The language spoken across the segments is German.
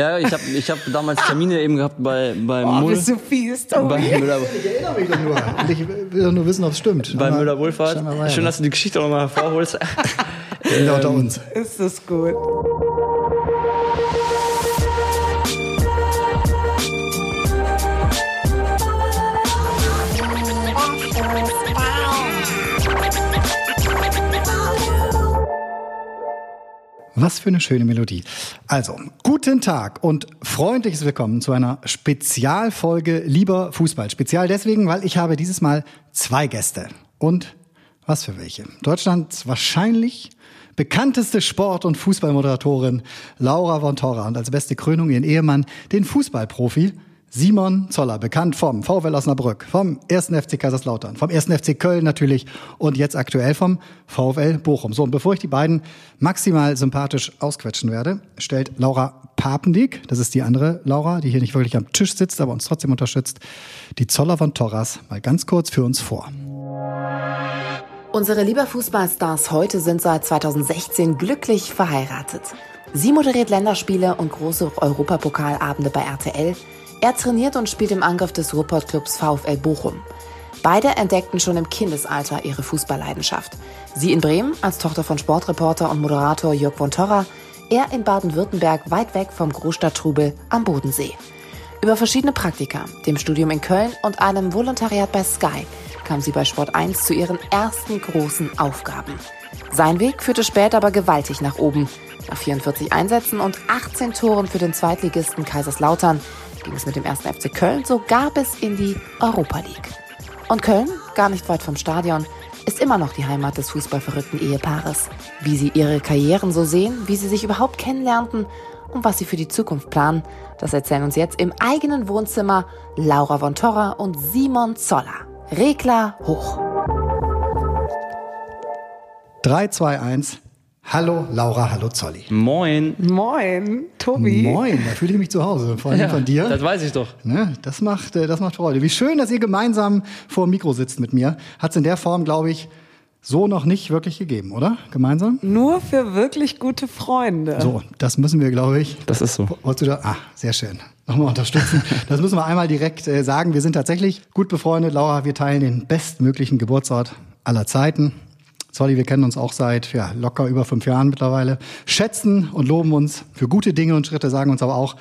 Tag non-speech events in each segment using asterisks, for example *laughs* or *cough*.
Ja, ich habe ich hab damals Termine eben gehabt bei, bei Oh, Mull. bist du fies, Tobi. Bei Müller, Ich erinnere mich doch nur. Ich will doch nur wissen, ob es stimmt. bei Aber Müller Wohlfahrt. scheinbar war ja Schön, dass du die Geschichte nochmal hervorholst. *laughs* Sind wir unter uns. Ist das gut. Was für eine schöne Melodie. Also, guten Tag und freundliches Willkommen zu einer Spezialfolge Lieber Fußball. Spezial deswegen, weil ich habe dieses Mal zwei Gäste. Und was für welche? Deutschlands wahrscheinlich bekannteste Sport- und Fußballmoderatorin Laura von Torra und als beste Krönung ihren Ehemann, den Fußballprofi Simon Zoller, bekannt vom VfL Osnabrück, vom 1. FC Kaiserslautern, vom 1. FC Köln natürlich und jetzt aktuell vom VfL Bochum. So, und bevor ich die beiden maximal sympathisch ausquetschen werde, stellt Laura Papendick, das ist die andere Laura, die hier nicht wirklich am Tisch sitzt, aber uns trotzdem unterstützt, die Zoller von Torras mal ganz kurz für uns vor. Unsere lieber Fußballstars heute sind seit 2016 glücklich verheiratet. Sie moderiert Länderspiele und große Europapokalabende bei RTL. Er trainiert und spielt im Angriff des Ruhrpott-Clubs VfL Bochum. Beide entdeckten schon im Kindesalter ihre Fußballleidenschaft. Sie in Bremen als Tochter von Sportreporter und Moderator Jörg von Torra, er in Baden-Württemberg weit weg vom Großstadttrubel am Bodensee. Über verschiedene Praktika, dem Studium in Köln und einem Volontariat bei Sky kam sie bei Sport 1 zu ihren ersten großen Aufgaben. Sein Weg führte später aber gewaltig nach oben. Nach 44 Einsätzen und 18 Toren für den Zweitligisten Kaiserslautern ging es mit dem 1. FC Köln sogar bis in die Europa League. Und Köln, gar nicht weit vom Stadion, ist immer noch die Heimat des fußballverrückten Ehepaares. Wie sie ihre Karrieren so sehen, wie sie sich überhaupt kennenlernten und was sie für die Zukunft planen, das erzählen uns jetzt im eigenen Wohnzimmer Laura von Torra und Simon Zoller. Regler hoch. 3, 2, 1. Hallo Laura, hallo Zolli. Moin. Moin, Tobi. Moin, da fühle ich mich zu Hause. Vor allem von dir. Das weiß ich doch. Ne, das macht, äh, das macht Freude. Wie schön, dass ihr gemeinsam vor dem Mikro sitzt mit mir. Hat es in der Form, glaube ich, so noch nicht wirklich gegeben, oder? Gemeinsam? Nur für wirklich gute Freunde. So, das müssen wir, glaube ich. Das ist so. Wolltest du da? Ah, sehr schön. Nochmal unterstützen. *laughs* Das müssen wir einmal direkt äh, sagen. Wir sind tatsächlich gut befreundet. Laura, wir teilen den bestmöglichen Geburtsort aller Zeiten. Zolli, wir kennen uns auch seit ja, locker über fünf Jahren mittlerweile, schätzen und loben uns für gute Dinge und Schritte, sagen uns aber auch,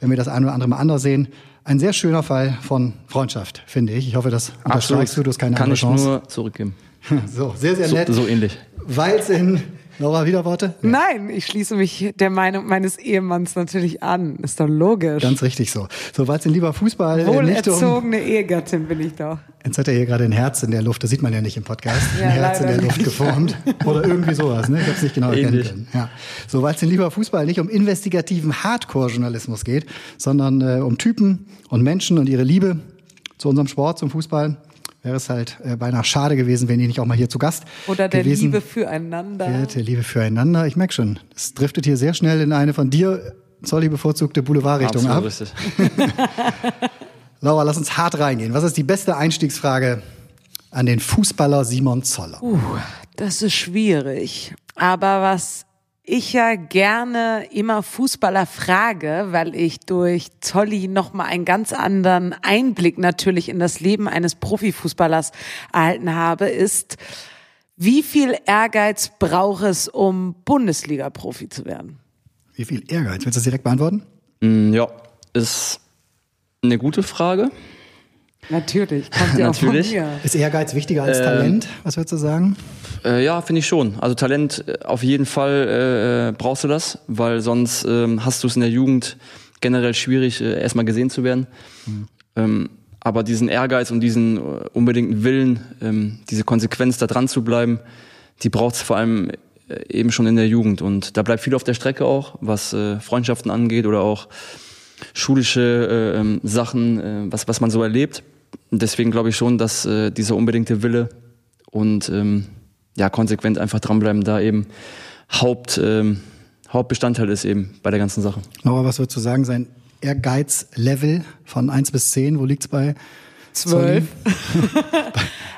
wenn wir das ein oder andere mal anders sehen, ein sehr schöner Fall von Freundschaft, finde ich. Ich hoffe, das unterstreichst du, du hast keine Kann andere ich Chance. nur zurückgeben. *laughs* So, sehr, sehr So, nett. so ähnlich. Weil es in, Laura, wieder Worte? Nein, ich schließe mich der Meinung meines Ehemanns natürlich an. Ist doch logisch. Ganz richtig so. So, weil es in lieber Fußball äh, nicht um, Wohlerzogene Ehegattin bin ich doch. Jetzt hat er hier gerade ein Herz in der Luft, das sieht man ja nicht im Podcast. Ja, ein Herz in der Luft nicht. geformt. Oder irgendwie sowas, ne? Ich habe es nicht genau erkennen Ähnlich. können. Ja. So, weil es in lieber Fußball nicht um investigativen Hardcore-Journalismus geht, sondern äh, um Typen und Menschen und ihre Liebe zu unserem Sport, zum Fußball, wäre es halt äh, beinahe schade gewesen, wenn ihr nicht auch mal hier zu Gast Oder der gewesen Liebe füreinander. wärt, der Liebe füreinander. Ich merke schon, es driftet hier sehr schnell in eine von dir, Zolli, bevorzugte Boulevardrichtung ab. richtig. *laughs* Laura, lass uns hart reingehen. Was ist die beste Einstiegsfrage an den Fußballer Simon Zoller? Uh, das ist schwierig. Aber was ich ja gerne immer Fußballer frage, weil ich durch Zolli nochmal einen ganz anderen Einblick natürlich in das Leben eines Profifußballers erhalten habe, ist, wie viel Ehrgeiz braucht es, um Bundesliga-Profi zu werden? Wie viel Ehrgeiz? Willst du das direkt beantworten? Mm, Ja, ist eine gute Frage. Natürlich, kommt ja auch von Natürlich. mir. Ist Ehrgeiz wichtiger Ähm, als Talent? Was würdest du sagen? Äh, ja, finde ich schon. Also Talent äh, auf jeden Fall äh, brauchst du das, weil sonst ähm, hast du es in der Jugend generell schwierig, äh, erstmal gesehen zu werden. Ähm, aber diesen Ehrgeiz und diesen äh, unbedingten Willen, ähm, diese Konsequenz da dran zu bleiben, die braucht es vor allem äh, eben schon in der Jugend. Und da bleibt viel auf der Strecke auch, was äh, Freundschaften angeht oder auch schulische äh, ähm, Sachen, äh, was, was man so erlebt. Deswegen glaube ich schon, dass äh, dieser unbedingte Wille und ähm, ja, konsequent einfach dranbleiben da eben Haupt, ähm, Hauptbestandteil ist eben bei der ganzen Sache. Laura, was würdest du sagen, sein Ehrgeizlevel von 1 bis 10, wo liegt's bei Zwölf.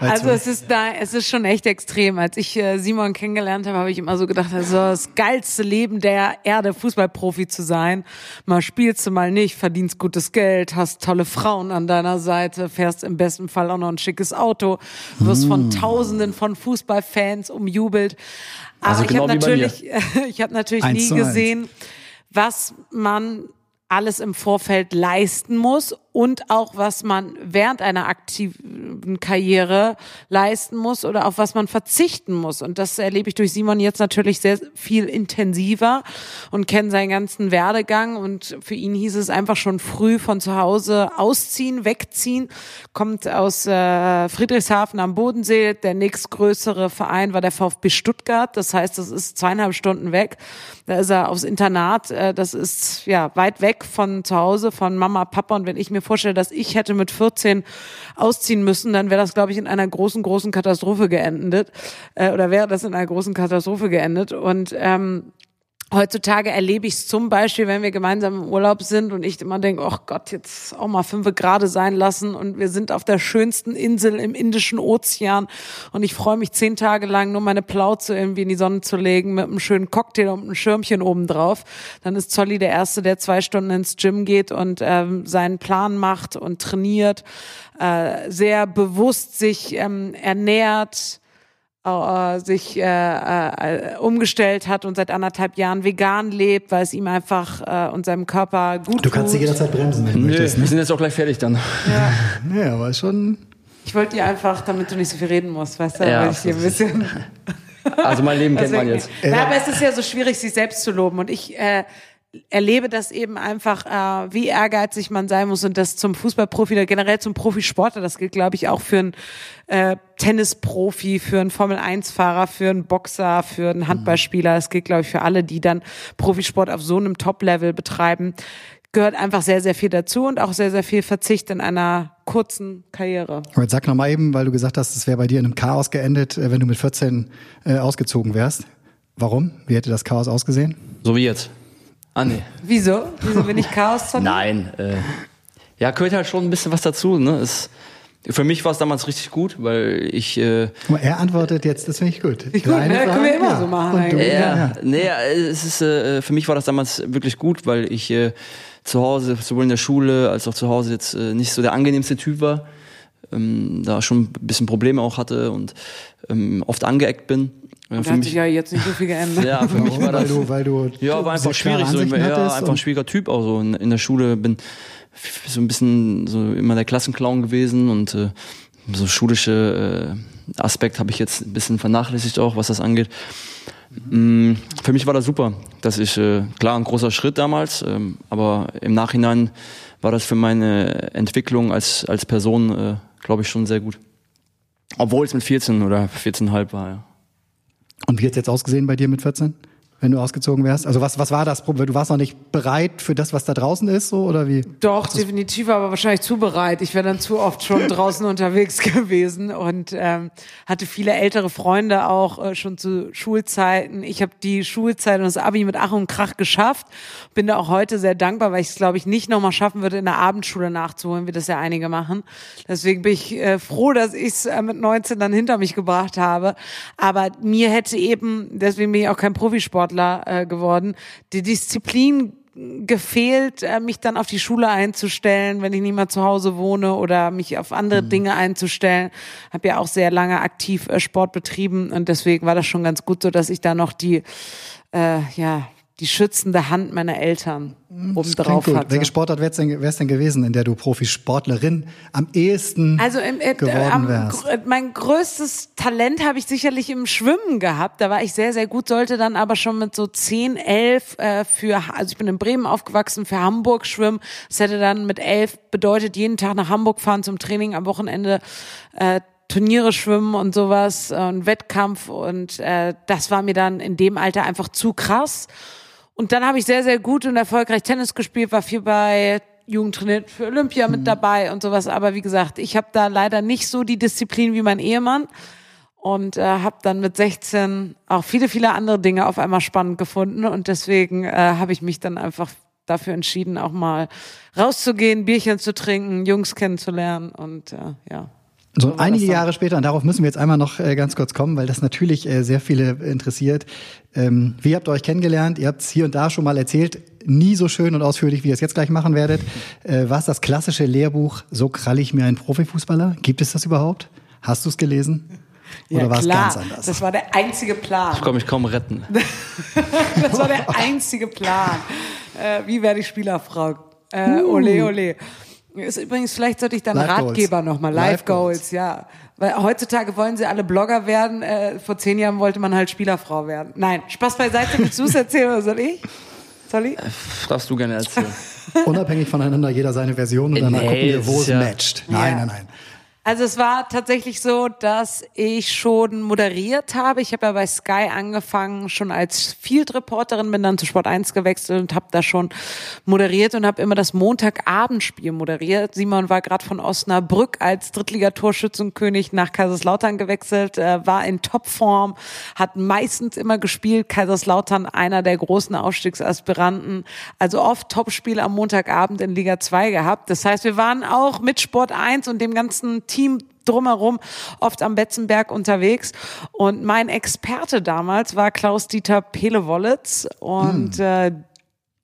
also es ist da, es ist schon echt extrem. Als ich äh, Simon kennengelernt habe, habe ich immer so gedacht, also das geilste Leben der Erde, Fußballprofi zu sein. Mal spielst du, mal nicht, verdienst gutes Geld, hast tolle Frauen an deiner Seite, fährst im besten Fall auch noch ein schickes Auto, wirst von hm. Tausenden von Fußballfans umjubelt. Aber also ich genau habe natürlich, *laughs* ich habe natürlich nie gesehen, was man alles im Vorfeld leisten muss und auch was man während einer aktiven Karriere leisten muss oder auf was man verzichten muss. Und das erlebe ich durch Simon jetzt natürlich sehr viel intensiver und kenne seinen ganzen Werdegang. Und für ihn hieß es einfach schon früh von zu Hause ausziehen, wegziehen. Kommt aus äh, Friedrichshafen am Bodensee. Der nächstgrößere Verein war der VfB Stuttgart. Das heißt, das ist zweieinhalb Stunden weg. Da ist er aufs Internat. Äh, das ist ja weit weg von zu Hause, von Mama, Papa. Und wenn ich mir vorstelle, dass ich hätte mit 14 ausziehen müssen, dann wäre das, glaube ich, in einer großen, großen Katastrophe geendet. Äh, oder wäre das in einer großen Katastrophe geendet. Und ähm, Heutzutage erlebe ich es zum Beispiel, wenn wir gemeinsam im Urlaub sind und ich immer denke, oh Gott, jetzt auch mal fünf Grad sein lassen und wir sind auf der schönsten Insel im Indischen Ozean und ich freue mich zehn Tage lang nur meine Plauze irgendwie in die Sonne zu legen mit einem schönen Cocktail und einem Schirmchen oben drauf. Dann ist Zolli der Erste, der zwei Stunden ins Gym geht und ähm, seinen Plan macht und trainiert, äh, sehr bewusst sich ähm, ernährt, äh, sich äh, äh, umgestellt hat und seit anderthalb Jahren vegan lebt, weil es ihm einfach äh, und seinem Körper gut tut. Du kannst dich jederzeit bremsen, wenn du Nö, möchtest. Ne? Wir sind jetzt auch gleich fertig dann. Ja, *laughs* nee, aber schon. Ich wollte dir einfach, damit du nicht so viel reden musst, weißt du, ja, ich hier ein bisschen. Also mein Leben kennt man jetzt. Ja, aber es ist ja so schwierig, sich selbst zu loben. Und ich äh, erlebe das eben einfach, äh, wie ehrgeizig man sein muss und das zum Fußballprofi oder generell zum Profisportler, das gilt, glaube ich, auch für einen äh, Tennisprofi, für einen Formel-1-Fahrer, für einen Boxer, für einen Handballspieler. Das gilt, glaube ich, für alle, die dann Profisport auf so einem Top-Level betreiben. Gehört einfach sehr, sehr viel dazu und auch sehr, sehr viel Verzicht in einer kurzen Karriere. Aber jetzt sag noch mal eben, weil du gesagt hast, es wäre bei dir in einem Chaos geendet, äh, wenn du mit 14 äh, ausgezogen wärst. Warum? Wie hätte das Chaos ausgesehen? So wie jetzt. Ah, nee. *laughs* Wieso? Wieso bin ich Chaos? Nein. Äh, ja, gehört halt schon ein bisschen was dazu. Ne? Es, für mich war es damals richtig gut, weil ich. Äh, er antwortet jetzt, das finde ich gut. Ich gut, ne? können wir immer ja. so machen. Du, ja, ja. Nee, es ist, äh, für mich war das damals wirklich gut, weil ich äh, zu Hause, sowohl in der Schule als auch zu Hause jetzt äh, nicht so der angenehmste Typ war. Ähm, da schon ein bisschen Probleme auch hatte und ähm, oft angeeckt bin. Und hat mich, sich ja jetzt nicht so viel geändert. *laughs* ja, für mich war das. Weil du, weil du ja, war einfach schwierig. So, ja, einfach ein schwieriger Typ auch so. In, in, der Schule bin so ein bisschen so immer der Klassenclown gewesen und äh, so schulische äh, Aspekt habe ich jetzt ein bisschen vernachlässigt auch, was das angeht. Mhm. Für mich war das super, dass ich, äh, klar, ein großer Schritt damals, ähm, aber im Nachhinein war das für meine Entwicklung als, als Person, äh, glaube ich, schon sehr gut. Obwohl es mit 14 oder 14,5 war, ja. Und wie hat es jetzt ausgesehen bei dir mit 14? Wenn du ausgezogen wärst? Also was, was war das Problem? Du warst noch nicht bereit für das, was da draußen ist, so oder wie? Doch, definitiv, aber wahrscheinlich zu bereit. Ich wäre dann zu oft schon draußen *laughs* unterwegs gewesen und ähm, hatte viele ältere Freunde auch äh, schon zu Schulzeiten. Ich habe die Schulzeit und das Abi mit Ach und Krach geschafft. Bin da auch heute sehr dankbar, weil ich es, glaube ich, nicht nochmal schaffen würde, in der Abendschule nachzuholen, wie das ja einige machen. Deswegen bin ich äh, froh, dass ich es äh, mit 19 dann hinter mich gebracht habe. Aber mir hätte eben, deswegen bin ich auch kein Profisport Sportler äh, geworden. Die Disziplin gefehlt, äh, mich dann auf die Schule einzustellen, wenn ich nicht mehr zu Hause wohne oder mich auf andere mhm. Dinge einzustellen. Habe ja auch sehr lange aktiv äh, Sport betrieben und deswegen war das schon ganz gut so, dass ich da noch die äh, ja die schützende Hand meiner Eltern hm, obendrauf hatte. Welche Sportart wäre es denn, denn gewesen, in der du Profisportlerin am ehesten also im, äh, geworden wärst? Äh, mein größtes Talent habe ich sicherlich im Schwimmen gehabt. Da war ich sehr, sehr gut, sollte dann aber schon mit so 10, 11 äh, für, also ich bin in Bremen aufgewachsen, für Hamburg schwimmen. Das hätte dann mit 11 bedeutet, jeden Tag nach Hamburg fahren zum Training, am Wochenende äh, Turniere schwimmen und sowas und Wettkampf und äh, das war mir dann in dem Alter einfach zu krass. Und dann habe ich sehr, sehr gut und erfolgreich Tennis gespielt, war viel bei Jugendtrainiert für Olympia mit mhm. dabei und sowas. Aber wie gesagt, ich habe da leider nicht so die Disziplin wie mein Ehemann und äh, habe dann mit 16 auch viele, viele andere Dinge auf einmal spannend gefunden und deswegen äh, habe ich mich dann einfach dafür entschieden, auch mal rauszugehen, Bierchen zu trinken, Jungs kennenzulernen und äh, ja. So, war einige. Jahre später, und darauf müssen wir jetzt einmal noch äh, ganz kurz kommen, weil das natürlich äh, sehr viele interessiert. Ähm, wie habt ihr euch kennengelernt? Ihr habt es hier und da schon mal erzählt, nie so schön und ausführlich, wie ihr es jetzt gleich machen werdet. Äh, was das klassische Lehrbuch So kralle ich mir einen Profifußballer? Gibt es das überhaupt? Hast du es gelesen? Oder ja, war es klar. ganz anders? Das war der einzige Plan. Ich kann mich kaum retten. *laughs* Das war der einzige Plan. Wie werde ich Spielerfrau? Äh, ole, ole. Ist übrigens, vielleicht sollte ich dann Life Goals. Ratgeber nochmal. Live Life Goals, Goals. ja. Weil heutzutage wollen sie alle Blogger werden. Äh, vor zehn Jahren wollte man halt Spielerfrau werden. Nein, Spaß beiseite. Willst du es erzählen oder soll ich? Soll ich? Darfst du gerne erzählen. *laughs* Unabhängig voneinander, jeder seine Version und dann Nee, gucken wir, wo es ja- matcht. Nein, Ja. nein, nein. Also es war tatsächlich so, dass ich schon moderiert habe. Ich habe ja bei Sky angefangen, schon als Field-Reporterin, bin dann zu Sport 1 gewechselt und habe da schon moderiert und habe immer das Montagabendspiel moderiert. Simon war gerade von Osnabrück als Drittligatorschützenkönig nach Kaiserslautern gewechselt, äh, war in Topform, hat meistens immer gespielt. Kaiserslautern einer der großen Aufstiegsaspiranten, also oft Topspiel am Montagabend in Liga 2 gehabt. Das heißt, wir waren auch mit Sport 1 und dem ganzen Team drumherum oft am Betzenberg unterwegs. Und mein Experte damals war Klaus-Dieter Pelewollitz und äh,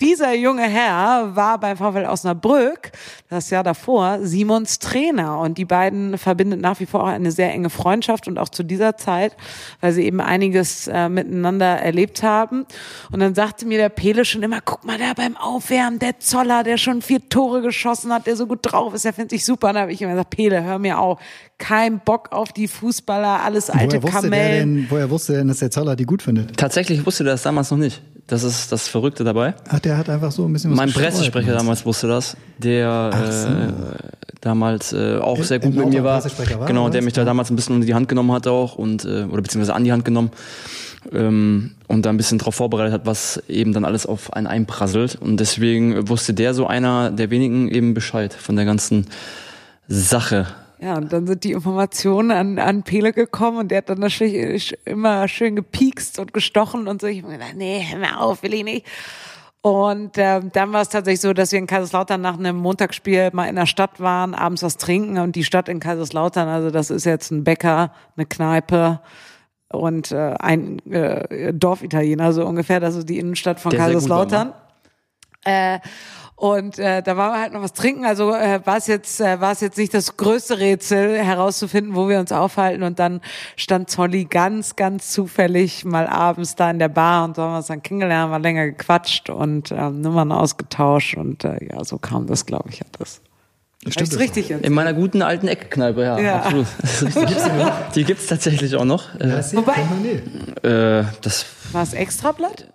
dieser junge Herr war beim VfL Osnabrück das Jahr davor Simons Trainer und die beiden verbindet nach wie vor auch eine sehr enge Freundschaft und auch zu dieser Zeit, weil sie eben einiges äh, miteinander erlebt haben. Und dann sagte mir der Pele schon immer, guck mal da beim Aufwärmen, der Zoller, der schon vier Tore geschossen hat, der so gut drauf ist, der findet sich super. Und da habe ich immer gesagt, Pele, hör mir auf, kein Bock auf die Fußballer, alles alte Woher wusste, der Kamellen. denn, woher wusste er denn, dass der Zoller die gut findet? Tatsächlich wusste der das damals noch nicht. Das ist das Verrückte dabei. Ach, der hat einfach so ein bisschen was Mein Pressesprecher damals wusste das, der äh, damals äh, auch In- sehr gut mit mir war. Pressesprecher war, Genau, der mich da damals ein bisschen unter die Hand genommen hat auch und äh, oder beziehungsweise an die Hand genommen ähm, und da ein bisschen drauf vorbereitet hat, was eben dann alles auf einen einprasselt. Und deswegen wusste der so einer der wenigen eben Bescheid von der ganzen Sache. Ja, und dann sind die Informationen an, an Pele gekommen und der hat dann natürlich immer schön gepiekst und gestochen und so. Ich hab mir gedacht, nee, hör mal auf, will ich nicht. Und äh, dann war es tatsächlich so, dass wir in Kaiserslautern nach einem Montagsspiel mal in der Stadt waren, abends was trinken und die Stadt in Kaiserslautern, also das ist jetzt ein Bäcker, eine Kneipe und äh, ein äh, Dorfitaliener, so ungefähr, das ist die Innenstadt von Der war, Kaiserslautern. Äh, und äh, da waren wir halt noch was trinken. Also äh, war es jetzt äh, war es jetzt nicht das größte Rätsel herauszufinden, wo wir uns aufhalten. Und dann stand Zolli ganz ganz zufällig mal abends da in der Bar und so haben wir uns dann kennengelernt, mal länger gequatscht und ähm, Nummern ausgetauscht und äh, ja, so kam das, glaube ich, das. Hab Stimmt das richtig jetzt? In meiner guten alten Eckkneipe, ja, Ja. absolut. Das. *laughs* Die gibt's tatsächlich auch noch. Äh, Das Wobei- äh, das, War es Extrablatt?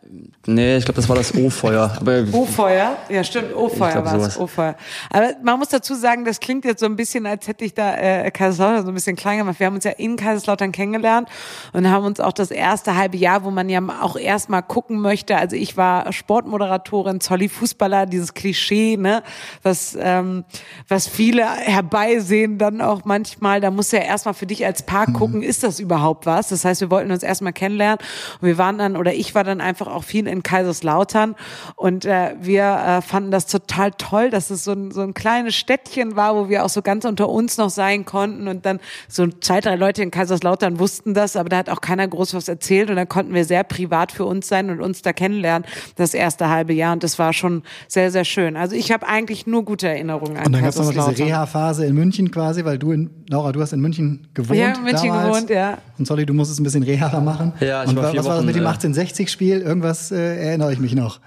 nee, ich glaube, das war das O-Feuer. *laughs* O-Feuer, ja stimmt, O-Feuer war es. O-Feuer. Aber man muss dazu sagen, das klingt jetzt so ein bisschen, als hätte ich da äh, Kaiserslautern so ein bisschen klein gemacht. Wir haben uns ja in Kaiserslautern kennengelernt und haben uns auch das erste halbe Jahr, wo man ja auch erstmal gucken möchte, also ich war Sportmoderatorin, Zolli Fußballer, dieses Klischee, ne, was, ähm, was viele herbeisehen dann auch manchmal, da musst du ja erstmal für dich als Paar gucken, ist das überhaupt was? Das heißt, wir wollten uns erstmal kennenlernen und wir waren dann, oder ich war dann einfach auch viel in Kaiserslautern und äh, wir äh, fanden das total toll, dass es so ein, so ein kleines Städtchen war, wo wir auch so ganz unter uns noch sein konnten und dann so zwei, drei Leute in Kaiserslautern wussten das, aber da hat auch keiner groß was erzählt und dann konnten wir sehr privat für uns sein und uns da kennenlernen, das erste halbe Jahr und das war schon sehr, sehr schön. Also ich habe eigentlich nur gute Erinnerungen an Und dann gab es noch diese Kaiserslautern. Reha-Phase in München quasi, weil du in, Laura, du hast in München gewohnt. Ja, in München damals. gewohnt, ja. Und Solly, du musstest ein bisschen Reha machen. Ja, ich Und war wa- vier was war das Wochen, mit dem 1860-Spiel? Irgendwas äh, erinnere ich mich noch.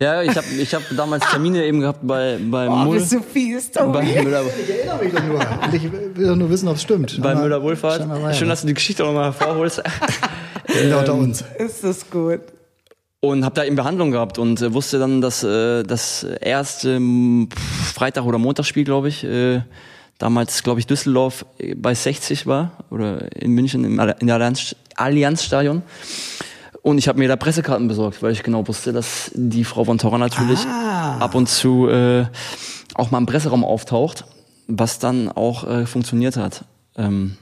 ja, ich habe ich hab damals Termine eben gehabt bei, bei Oh, Mull. bist du fies, Bei Tobi. Müller, Ich erinnere mich doch nur. Und ich will doch nur wissen, ob es stimmt. bei Aber Müller Wohlfahrt. scheinbar war ja Schön, dass du die Geschichte nochmal hervorholst. *laughs* Unter uns. Ist das gut. Und habe da eben Behandlung gehabt und äh, wusste dann, dass äh, das erste ähm, Freitag- oder Montagsspiel, glaube ich, äh, damals, glaube ich, Düsseldorf äh, bei 60 war oder in München im, Alli- in der Allianz, Allianzstadion. Und ich habe mir da Pressekarten besorgt, weil ich genau wusste, dass die Frau von Torra natürlich Ah. ab und zu äh, auch mal im Presseraum auftaucht, was dann auch äh, funktioniert hat. Ähm,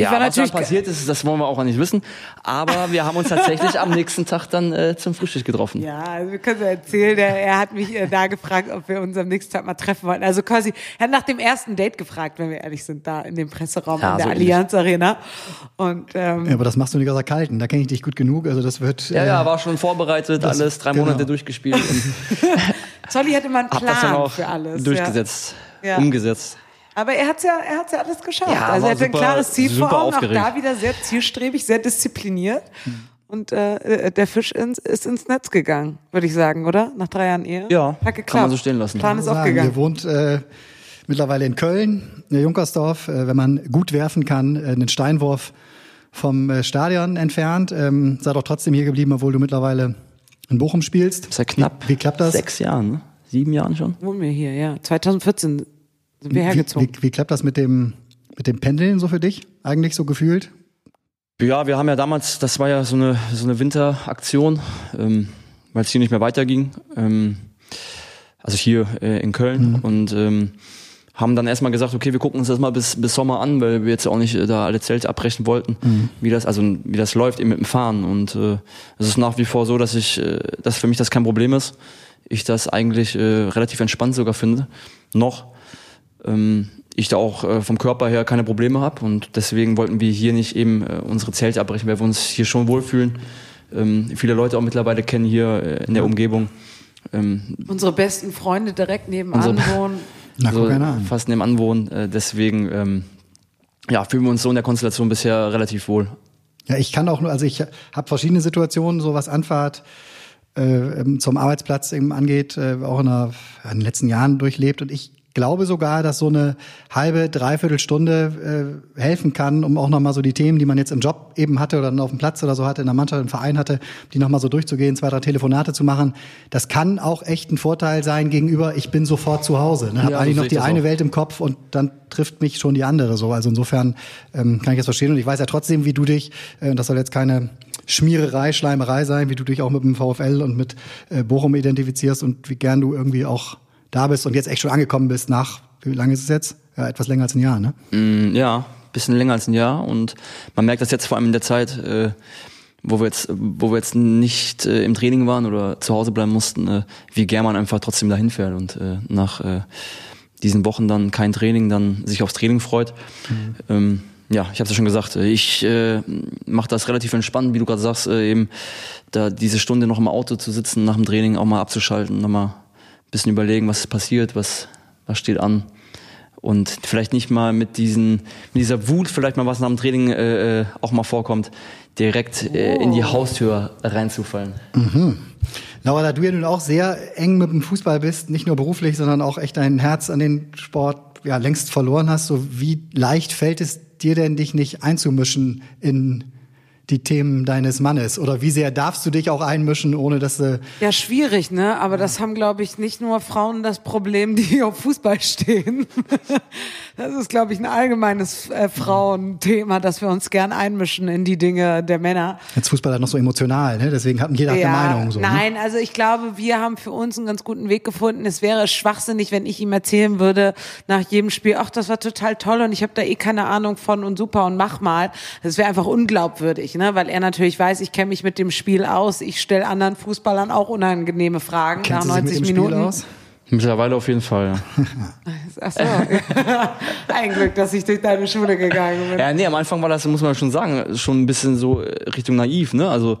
ja, war was dann passiert ist, das wollen wir auch nicht wissen. Aber wir haben uns tatsächlich am nächsten Tag dann äh, zum Frühstück getroffen. Ja, also wir können so erzählen, er, er hat mich äh, da gefragt, ob wir uns am nächsten Tag mal treffen wollten. Also quasi, er hat nach dem ersten Date gefragt, wenn wir ehrlich sind, da in dem Presseraum Ja, in der so Allianz Arena. Und ähm, Ja, aber das machst du nicht aus der Kalten. Da kenne ich dich gut genug. Also das wird. Ja, äh, ja, war schon vorbereitet, das- alles drei genau. Monate durchgespielt und *laughs* Zolli hatte immer einen *laughs* hab das dann Plan auch für alles. durchgesetzt, Ja. umgesetzt. Ja. Aber er hat's ja, er hat's ja alles geschafft. Ja, also er hatte ein super- klares Ziel vor Augen, auch aufgeregt. da wieder sehr zielstrebig, sehr diszipliniert. Und äh, äh, der Fisch ins, ist ins Netz gegangen, würde ich sagen, oder? Nach drei Jahren Ehe. Ja, Hat geklappt. kann man so stehen lassen. Plan ist sagen. aufgegangen. Ihr wohnt äh, mittlerweile in Köln, in Junkersdorf. Äh, wenn man gut werfen kann, äh, einen Steinwurf vom äh, Stadion entfernt. Ähm, sei doch trotzdem hier geblieben, obwohl du mittlerweile in Bochum spielst. Seit knapp Wie, wie klappt das? sechs Jahren, ne? sieben Jahren schon. Wohnen wir hier, ja. 2014 sind wir Wie, hergezogen. wie, wie klappt das mit dem, mit dem Pendeln so für dich? Eigentlich so gefühlt? Ja, wir haben ja damals, das war ja so eine, so eine Winteraktion, ähm, weil es hier nicht mehr weiterging. Ähm, also hier äh, in Köln. Und ähm, haben dann erstmal gesagt, okay, wir gucken uns das mal bis, bis Sommer an, weil wir jetzt auch nicht äh, da alle Zelte abbrechen wollten, wie das, also wie das läuft eben mit dem Fahren. Und äh, es ist nach wie vor so, dass ich, äh, dass für mich das kein Problem ist. Ich das eigentlich äh, relativ entspannt sogar finde. Noch. Ähm, ich da auch äh, vom Körper her keine Probleme habe und deswegen wollten wir hier nicht eben äh, unsere Zelte abbrechen, weil wir uns hier schon wohlfühlen. Ähm, viele Leute auch mittlerweile kennen hier äh, in der Umgebung. Ähm, Unsere besten Freunde direkt nebenan Unsere- wohnen. Na, so guck einer an. fast nebenan wohnen. Äh, deswegen ähm, ja, fühlen wir uns so in der Konstellation bisher relativ wohl. Ja, ich kann auch nur, also ich habe verschiedene Situationen, so was Anfahrt äh, zum Arbeitsplatz eben angeht, äh, auch in, der, in den letzten Jahren durchlebt. Und ich glaube sogar, dass so eine halbe, dreiviertel Stunde äh, helfen kann, um auch nochmal so die Themen, die man jetzt im Job eben hatte oder dann auf dem Platz oder so hatte, in der Mannschaft, im Verein hatte, die nochmal so durchzugehen, zwei, drei Telefonate zu machen. Das kann auch echt ein Vorteil sein gegenüber, ich bin sofort zu Hause. Ne? Hab Ja, so eigentlich sehe noch die eine auch. Welt im Kopf und dann trifft mich schon die andere so. Also insofern ähm, kann ich das verstehen und ich weiß ja trotzdem, wie du dich, äh, das soll jetzt keine Schmiererei, Schleimerei sein, wie du dich auch mit dem VfL und mit äh, Bochum identifizierst und wie gern du irgendwie auch da bist und jetzt echt schon angekommen bist nach, wie lange ist es jetzt? Ja, etwas länger als ein Jahr, ne? Mm, Ja, bisschen länger als ein Jahr und man merkt das jetzt vor allem in der Zeit, äh, wo wir jetzt, wo wir jetzt nicht äh, im Training waren oder zu Hause bleiben mussten, äh, wie gern man einfach trotzdem dahin fährt und äh, nach äh, diesen Wochen dann kein Training, dann sich aufs Training freut. Ähm, ja, ich habe es ja schon gesagt, äh, ich äh, mache das relativ entspannt, wie du gerade sagst, äh, eben da diese Stunde noch im Auto zu sitzen, nach dem Training auch mal abzuschalten, nochmal bisschen überlegen, was ist passiert, was, was steht an. Und vielleicht nicht mal mit diesen mit dieser Wut vielleicht mal was nach dem Training äh, äh, auch mal vorkommt direkt äh, in die Haustür reinzufallen. Laura, da du ja nun auch sehr eng mit dem Fußball bist, nicht nur beruflich, sondern auch echt dein Herz an den Sport ja längst verloren hast, so wie leicht fällt es dir denn, dich nicht einzumischen in die Themen deines Mannes? Oder wie sehr darfst du dich auch einmischen, ohne dass du Ja, schwierig, ne? Aber das haben, glaube ich, nicht nur Frauen das Problem, die auf Fußball stehen. *laughs* Das ist, glaube ich, ein allgemeines äh, Frauenthema, dass wir uns gern einmischen in die Dinge der Männer. Jetzt Fußball noch so emotional, ne? Deswegen hat jeder hat eine Meinung. So, Ne? Nein, also ich glaube, wir haben für uns einen ganz guten Weg gefunden. Es wäre schwachsinnig, wenn ich ihm erzählen würde nach jedem Spiel, ach, das war total toll und ich habe da eh keine Ahnung von und super und mach mal. Das wäre einfach unglaubwürdig, ne? Weil er natürlich weiß, ich kenne mich mit dem Spiel aus. Ich stelle anderen Fußballern auch unangenehme Fragen Kennst nach du sich 90 mit dem Minuten. Spiel aus? mittlerweile auf jeden Fall ja. *laughs* Ach so. *laughs* Ein Glück, dass ich durch deine Schule gegangen bin. ja nee am Anfang war das muss man schon sagen schon ein bisschen so äh, Richtung naiv ne also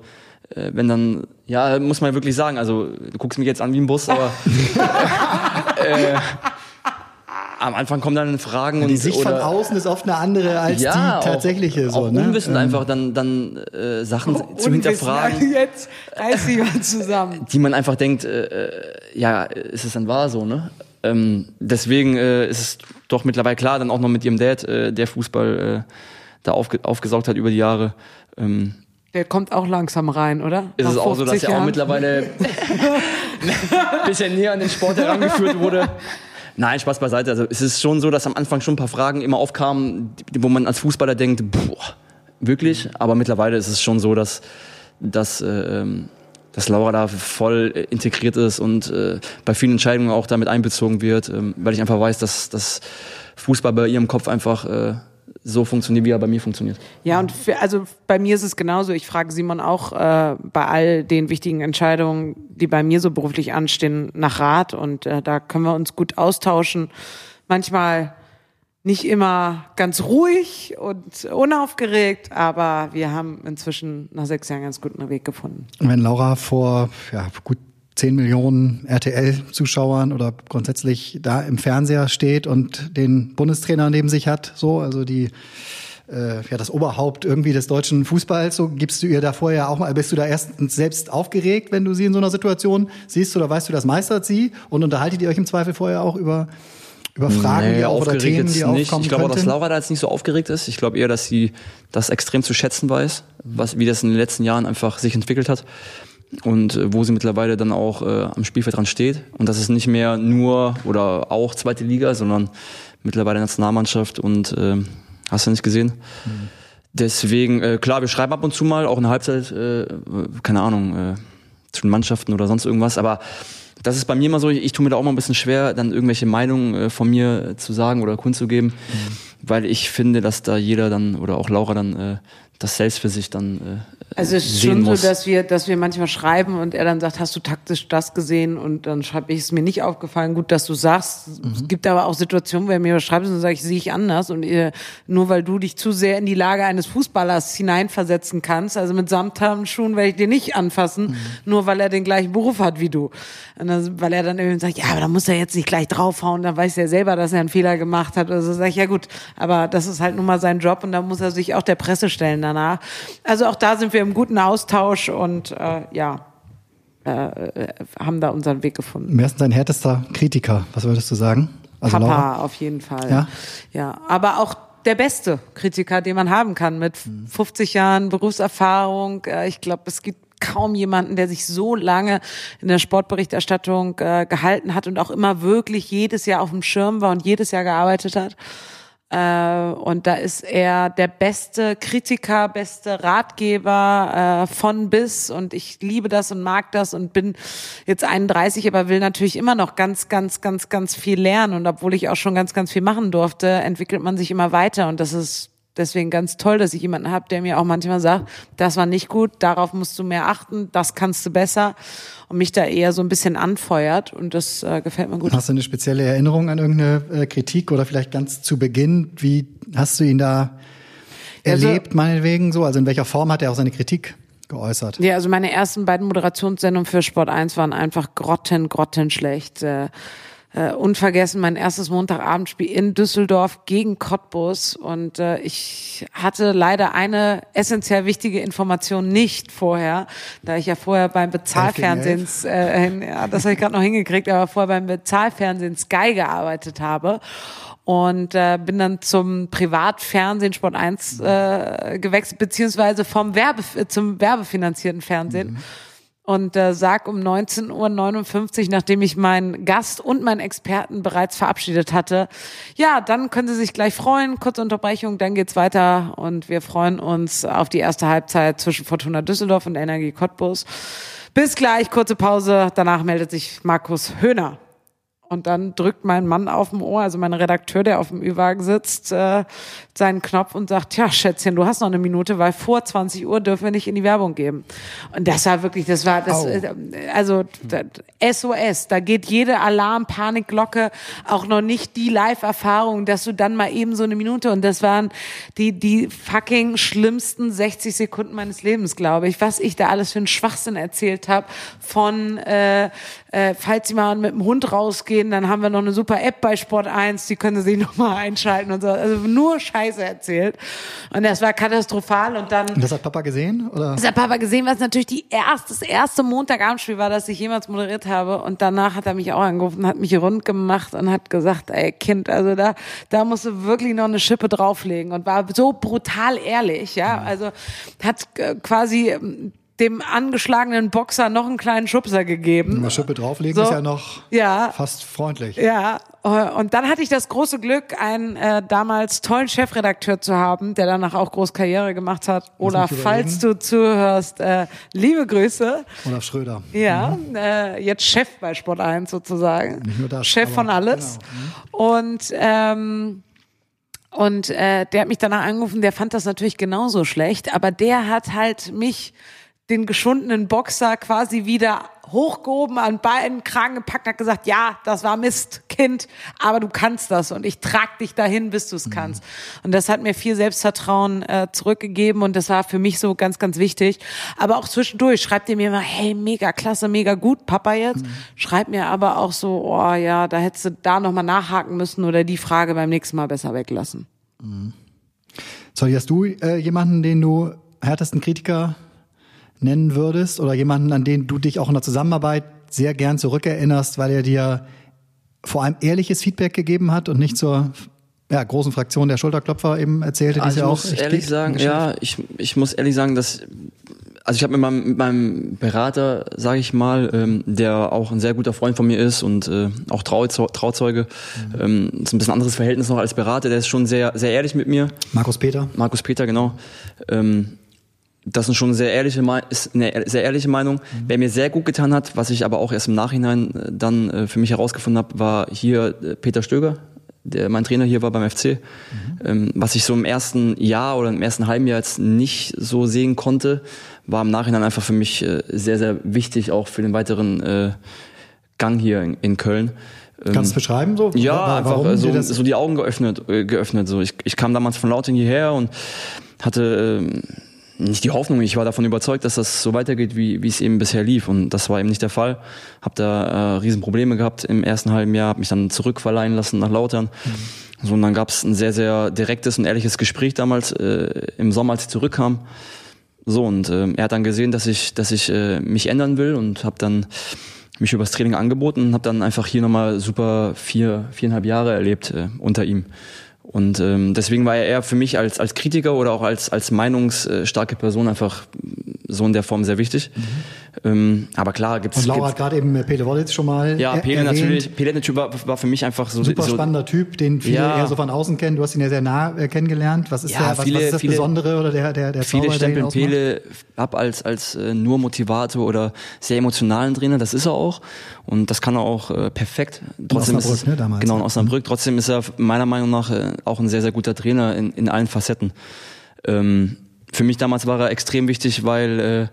äh, wenn dann ja muss man wirklich sagen also du guckst mich jetzt an wie ein Bus aber *laughs* äh, am Anfang kommen dann Fragen und Die Sicht von oder, außen ist oft eine andere als ja, die tatsächliche. auch, so, auch ne? unwissend Ähm, einfach dann dann äh, Sachen *laughs* zu Unwissen, hinterfragen *laughs* Jetzt reiß dich mal zusammen. die man einfach denkt, äh, äh, ja, ist es dann wahr so, ne? Ähm, deswegen äh, ist es doch mittlerweile klar, dann auch noch mit ihrem Dad, äh, der Fußball äh, da aufge aufgesaugt hat über die Jahre. Ähm, Der kommt auch langsam rein, oder? ist es Nach auch so, dass 50 er auch mittlerweile *laughs* ein bisschen näher an den Sport herangeführt wurde. Nein, Spaß beiseite. Also es ist schon so, dass am Anfang schon ein paar Fragen immer aufkamen, wo man als Fußballer denkt, boah, wirklich? Aber mittlerweile ist es schon so, dass, dass, äh, ähm, dass Laura da voll äh, integriert ist und äh, bei vielen Entscheidungen auch damit einbezogen wird, ähm, weil ich einfach weiß, dass, dass Fußball bei ihrem Kopf einfach äh, so funktioniert, wie er bei mir funktioniert. Ja, und für, also bei mir ist es genauso. Ich frage Simon auch äh, bei all den wichtigen Entscheidungen, die bei mir so beruflich anstehen, nach Rat. Und äh, da können wir uns gut austauschen. Manchmal nicht immer ganz ruhig und unaufgeregt, aber wir haben inzwischen nach sechs Jahren ganz guten Weg gefunden. Wenn Laura vor ja, gut 10 Millionen RTL-Zuschauern oder grundsätzlich da im Fernseher steht und den Bundestrainer neben sich hat, so, also die äh, ja das Oberhaupt irgendwie des deutschen Fußballs, so gibst du ihr da vorher auch mal, bist du da erst selbst aufgeregt, wenn du sie in so einer Situation siehst oder weißt du, das meistert sie und unterhaltet ihr euch im Zweifel vorher auch über über Fragen, nee, die auch oder Themen, die nicht. aufkommen Ich glaube könnten? dass Laura da jetzt nicht so aufgeregt ist. Ich glaube eher, dass sie das extrem zu schätzen weiß, was, wie das in den letzten Jahren einfach sich entwickelt hat und äh, wo sie mittlerweile dann auch äh, am Spielfeld dran steht. Und das ist nicht mehr nur oder auch zweite Liga, sondern mittlerweile Nationalmannschaft und äh, hast du nicht gesehen. Deswegen, äh, klar, wir schreiben ab und zu mal, auch eine Halbzeit, äh, keine Ahnung, äh, zwischen Mannschaften oder sonst irgendwas, aber das ist bei mir immer so, ich, ich tue mir da auch mal ein bisschen schwer, dann irgendwelche Meinungen äh, von mir zu sagen oder kundzugeben, weil ich finde, dass da jeder dann oder auch Laura dann äh, das selbst für sich dann äh, Also es ist sehen schon muss. so, dass wir, dass wir manchmal schreiben und er dann sagt, hast du taktisch das gesehen? Und dann schreibe ich, es mir nicht aufgefallen, gut, dass du sagst. Mhm. Es gibt aber auch Situationen, wo er mir was schreibt und sage ich, sehe ich anders. Und ihr, nur weil du dich zu sehr in die Lage eines Fußballers hineinversetzen kannst, also mit Samthandschuhen werde ich dir nicht anfassen, Mhm. nur weil er den gleichen Beruf hat wie du. Dann, weil er dann irgendwie sagt, ja, aber da muss er jetzt nicht gleich draufhauen, dann weiß er selber, dass er einen Fehler gemacht hat. Also sage ich, ja gut, aber das ist halt nun mal sein Job und da muss er sich auch der Presse stellen danach. Also auch da sind wir im guten Austausch und äh, ja, äh, haben da unseren Weg gefunden. Wer ist dein härtester Kritiker? Was würdest du sagen? Also Papa Laura? auf jeden Fall. Ja? ja, aber auch der beste Kritiker, den man haben kann mit Mhm. 50 Jahren Berufserfahrung. Äh, Ich glaube, es gibt kaum jemanden, der sich so lange in der Sportberichterstattung äh, gehalten hat und auch immer wirklich jedes Jahr auf dem Schirm war und jedes Jahr gearbeitet hat. Äh, und da ist er der beste Kritiker, beste Ratgeber äh, von bis. Und ich liebe das und mag das und bin jetzt 31, aber will natürlich immer noch ganz, ganz, ganz, ganz viel lernen. Und obwohl ich auch schon ganz, ganz viel machen durfte, entwickelt man sich immer weiter. Und das ist deswegen ganz toll, dass ich jemanden habe, der mir auch manchmal sagt, das war nicht gut, darauf musst du mehr achten, das kannst du besser. Und mich da eher so ein bisschen anfeuert. Und das äh, gefällt mir gut. Hast du eine spezielle Erinnerung an irgendeine äh, Kritik oder vielleicht ganz zu Beginn? Wie hast du ihn da Also- erlebt, meinetwegen so? Also in welcher Form hat er auch seine Kritik geäußert? Ja, also meine ersten beiden Moderationssendungen für Sport 1 waren einfach grotten, grotten schlecht. Äh, äh, unvergessen mein erstes Montagabendspiel in Düsseldorf gegen Cottbus. Und äh, ich hatte leider eine essentiell wichtige Information nicht vorher, da ich ja vorher beim Bezahlfernsehen, äh, ja, das habe ich gerade noch hingekriegt, aber vorher beim Bezahlfernsehen Sky gearbeitet habe. Und äh, bin dann zum Privatfernsehen Sport 1 äh, gewechselt, beziehungsweise vom Werbe zum werbefinanzierten Fernsehen. Und äh, sag um 19.59 Uhr, nachdem ich meinen Gast und meinen Experten bereits verabschiedet hatte, ja, dann können Sie sich gleich freuen, kurze Unterbrechung, dann geht's weiter und wir freuen uns auf die erste Halbzeit zwischen Fortuna Düsseldorf und Energie Cottbus. Bis gleich, kurze Pause, danach meldet sich Markus Höhner. Und dann drückt mein Mann auf dem Ohr, also mein Redakteur, der auf dem Ü-Wagen sitzt, äh, seinen Knopf und sagt, ja, Schätzchen, du hast noch eine Minute, weil vor 20 Uhr dürfen wir nicht in die Werbung geben. Und das war wirklich, das war, das, äh, also da- SOS, da geht jede Alarm, Panikglocke, auch noch nicht die Live-Erfahrung, dass du dann mal eben so eine Minute und das waren die, die fucking schlimmsten 60 Sekunden meines Lebens, glaube ich, was ich da alles für einen Schwachsinn erzählt habe von, äh, äh, falls mal mit dem Hund rausgehen, dann haben wir noch eine super App bei Sport 1, die können Sie sich *laughs* nochmal einschalten und so. Also nur Scheiße erzählt. Und das war katastrophal und dann Und das hat Papa gesehen? Oder? das hat Papa gesehen, was natürlich die erste, das erste Montagabendspiel war, das ich jemals moderiert habe. Und danach hat er mich auch angerufen, hat mich rund gemacht und hat gesagt, ey Kind, also da, da musst du wirklich noch eine Schippe drauflegen. Und war so brutal ehrlich, ja. Also hat äh, quasi ähm, dem angeschlagenen Boxer noch einen kleinen Schubser gegeben. Mal Schippe drauflegen So. ist ja noch Ja. fast freundlich. Ja, und dann hatte ich das große Glück, einen äh, damals tollen Chefredakteur zu haben, der danach auch groß Karriere gemacht hat. Olaf, falls du zuhörst, äh, liebe Grüße. Olaf Schröder. Ja, äh, jetzt Chef bei Sport 1 sozusagen. Nicht nur das, Chef von alles. Und ähm, Und äh, der hat mich danach angerufen, der fand das natürlich genauso schlecht, aber der hat halt mich den geschundenen Boxer quasi wieder hochgehoben, an beiden Kragen gepackt, hat gesagt, ja, das war Mist, Kind, aber du kannst das und ich trag dich dahin, bis du es mhm. kannst. Und das hat mir viel Selbstvertrauen äh, zurückgegeben und das war für mich so ganz, ganz wichtig. Aber auch zwischendurch schreibt ihr mir immer, hey, mega klasse, mega gut, Papa jetzt. Mhm. Schreibt mir aber auch so, oh ja, da hättest du da nochmal nachhaken müssen oder die Frage beim nächsten Mal besser weglassen. Mhm. Sorry, hast du äh, jemanden, den du härtesten Kritiker nennen würdest oder jemanden, an den du dich auch in der Zusammenarbeit sehr gern zurückerinnerst, weil er dir vor allem ehrliches Feedback gegeben hat und nicht zur ja, großen Fraktion der Schulterklopfer eben erzählte, also die ich ja muss ehrlich sagen, ja, ich, ich muss ehrlich sagen, dass also ich habe mit meinem, mit meinem Berater, sage ich mal, ähm, der auch ein sehr guter Freund von mir ist und äh, auch Trau Trauzeuge, mhm. ähm, ist ein bisschen anderes Verhältnis noch als Berater, der ist schon sehr, sehr ehrlich mit mir. Markus Peter. Markus Peter, genau. Ähm, das ist schon eine sehr ehrliche, ist eine sehr ehrliche Meinung. Mhm. Wer mir sehr gut getan hat, was ich aber auch erst im Nachhinein äh, dann äh, für mich herausgefunden habe, war hier äh, Peter Stöger, der mein Trainer hier war beim FC. Mhm. Ähm, was ich so im ersten Jahr oder im ersten halben Jahr jetzt nicht so sehen konnte, war im Nachhinein einfach für mich sehr, sehr wichtig, auch für den weiteren Gang hier in, Köln. Ähm, Kannst du beschreiben so? Ja, war, einfach so, so die Augen geöffnet. geöffnet so. Ich, ich kam damals von Lauting hierher und hatte ähm, nicht die Hoffnung, ich war davon überzeugt, dass das so weitergeht, wie, wie es eben bisher lief. Und das war eben nicht der Fall. Hab da äh, Riesenprobleme gehabt im ersten halben Jahr, hab mich dann zurückverleihen lassen nach Lautern. Mhm. So, und dann gab es ein sehr, sehr direktes und ehrliches Gespräch damals äh, im Sommer, als ich zurückkam. So, und äh, er hat dann gesehen, dass ich, dass ich äh, mich ändern will und habe dann mich übers Training angeboten und habe dann einfach hier nochmal super vier, viereinhalb Jahre erlebt äh, unter ihm. Und ähm, deswegen war er eher für mich als, als Kritiker oder auch als, als meinungsstarke Person einfach so in der Form sehr wichtig. Mhm. Ähm, aber klar gibt's. Und Laura hat gerade eben Peter Wollitz schon mal. Ja, Peter natürlich. Peter natürlich war, war für mich einfach so. Super spannender Typ, den viele ja. eher so von außen kennen. Du hast ihn ja sehr nah äh, kennengelernt. Was ist, ja, der, was, viele, was ist das viele, Besondere oder der, der, der Viele Zauber, stempeln Pele ab als, als äh, nur Motivator oder sehr emotionalen Trainer. Das ist er auch. Und das kann er auch äh, perfekt. Trotzdem in Osnabrück, ist ne, damals. Genau, in Osnabrück. Trotzdem ist er meiner Meinung nach äh, auch ein sehr, sehr guter Trainer in, in allen Facetten. Ähm, für mich damals war er extrem wichtig, weil äh,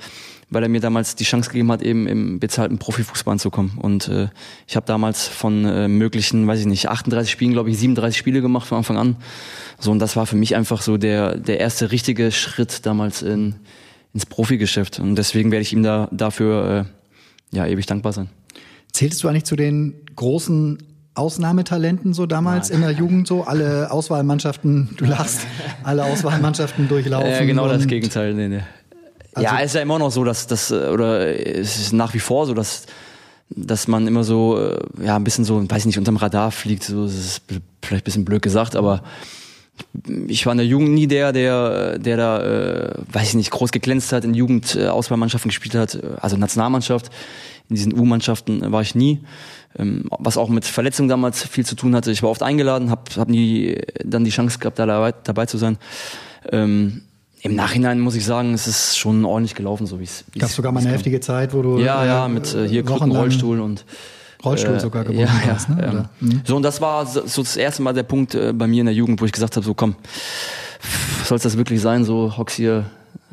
weil er mir damals die Chance gegeben hat, eben im bezahlten Profifußball anzukommen. Und äh, ich habe damals von äh, möglichen, weiß ich nicht, 38 Spielen, glaube ich, 37 Spiele gemacht von Anfang an. So und das war für mich einfach so der der erste richtige Schritt damals in, ins Profigeschäft. Und deswegen werde ich ihm da dafür äh, ja ewig dankbar sein. Zähltest du eigentlich zu den großen Ausnahmetalenten so damals nein, in der Jugend so? Alle Auswahlmannschaften, du lachst, alle Auswahlmannschaften *laughs* durchlaufen? Ja, genau das Gegenteil. Nee, nee. Also ja, ist ja immer noch so, dass das, oder es ist nach wie vor so, dass, dass man immer so, äh, ja, ein bisschen so, weiß ich nicht, unterm Radar fliegt, so, das ist vielleicht ein bisschen blöd gesagt, aber ich war in der Jugend nie der, der, der da, äh, weiß ich nicht, groß geglänzt hat, in Jugendauswahlmannschaften gespielt hat, also Nationalmannschaft. In diesen U-Mannschaften war ich nie. Ähm, was auch mit Verletzungen damals viel zu tun hatte. Ich war oft eingeladen, habe hab nie dann die Chance gehabt, da dabei, dabei zu sein. Ähm, im Nachhinein muss ich sagen, es ist schon ordentlich gelaufen, so wie es. Gab sogar mal eine heftige Zeit, wo du ja ja äh, mit äh, hier Rollstuhl und Rollstuhl äh, sogar gewonnen ja, hast. Ne? Ja. Mhm. So und das war so, so, das erste Mal der Punkt äh, bei mir in der Jugend, wo ich gesagt habe, so komm, soll es das wirklich sein? So hockst hier,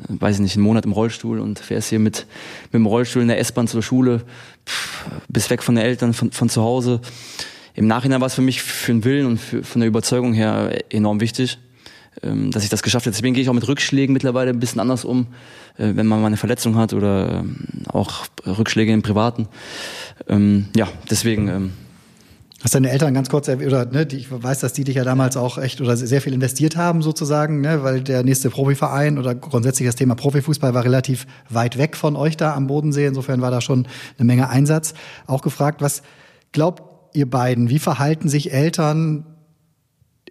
weiß ich nicht, einen Monat im Rollstuhl und fährst hier mit mit dem Rollstuhl in der S-Bahn zur Schule, pff, bist weg von den Eltern, von, von zu Hause. Im Nachhinein war es für mich für den Willen und für, von der Überzeugung her enorm wichtig ähm, dass ich das geschafft habe. Deswegen gehe ich auch mit Rückschlägen mittlerweile ein bisschen anders um, äh, wenn man mal eine Verletzung hat oder ähm, auch Rückschläge im Privaten. Ähm, ja, deswegen. Ähm, Hast deine Eltern ganz kurz oder ne, ich weiß, dass die dich ja damals auch echt oder sehr viel investiert haben sozusagen, ne, weil der nächste Profiverein oder grundsätzlich das Thema Profifußball war relativ weit weg von euch da am Bodensee. Insofern war da schon eine Menge Einsatz. Auch gefragt, was glaubt ihr beiden? Wie verhalten sich Eltern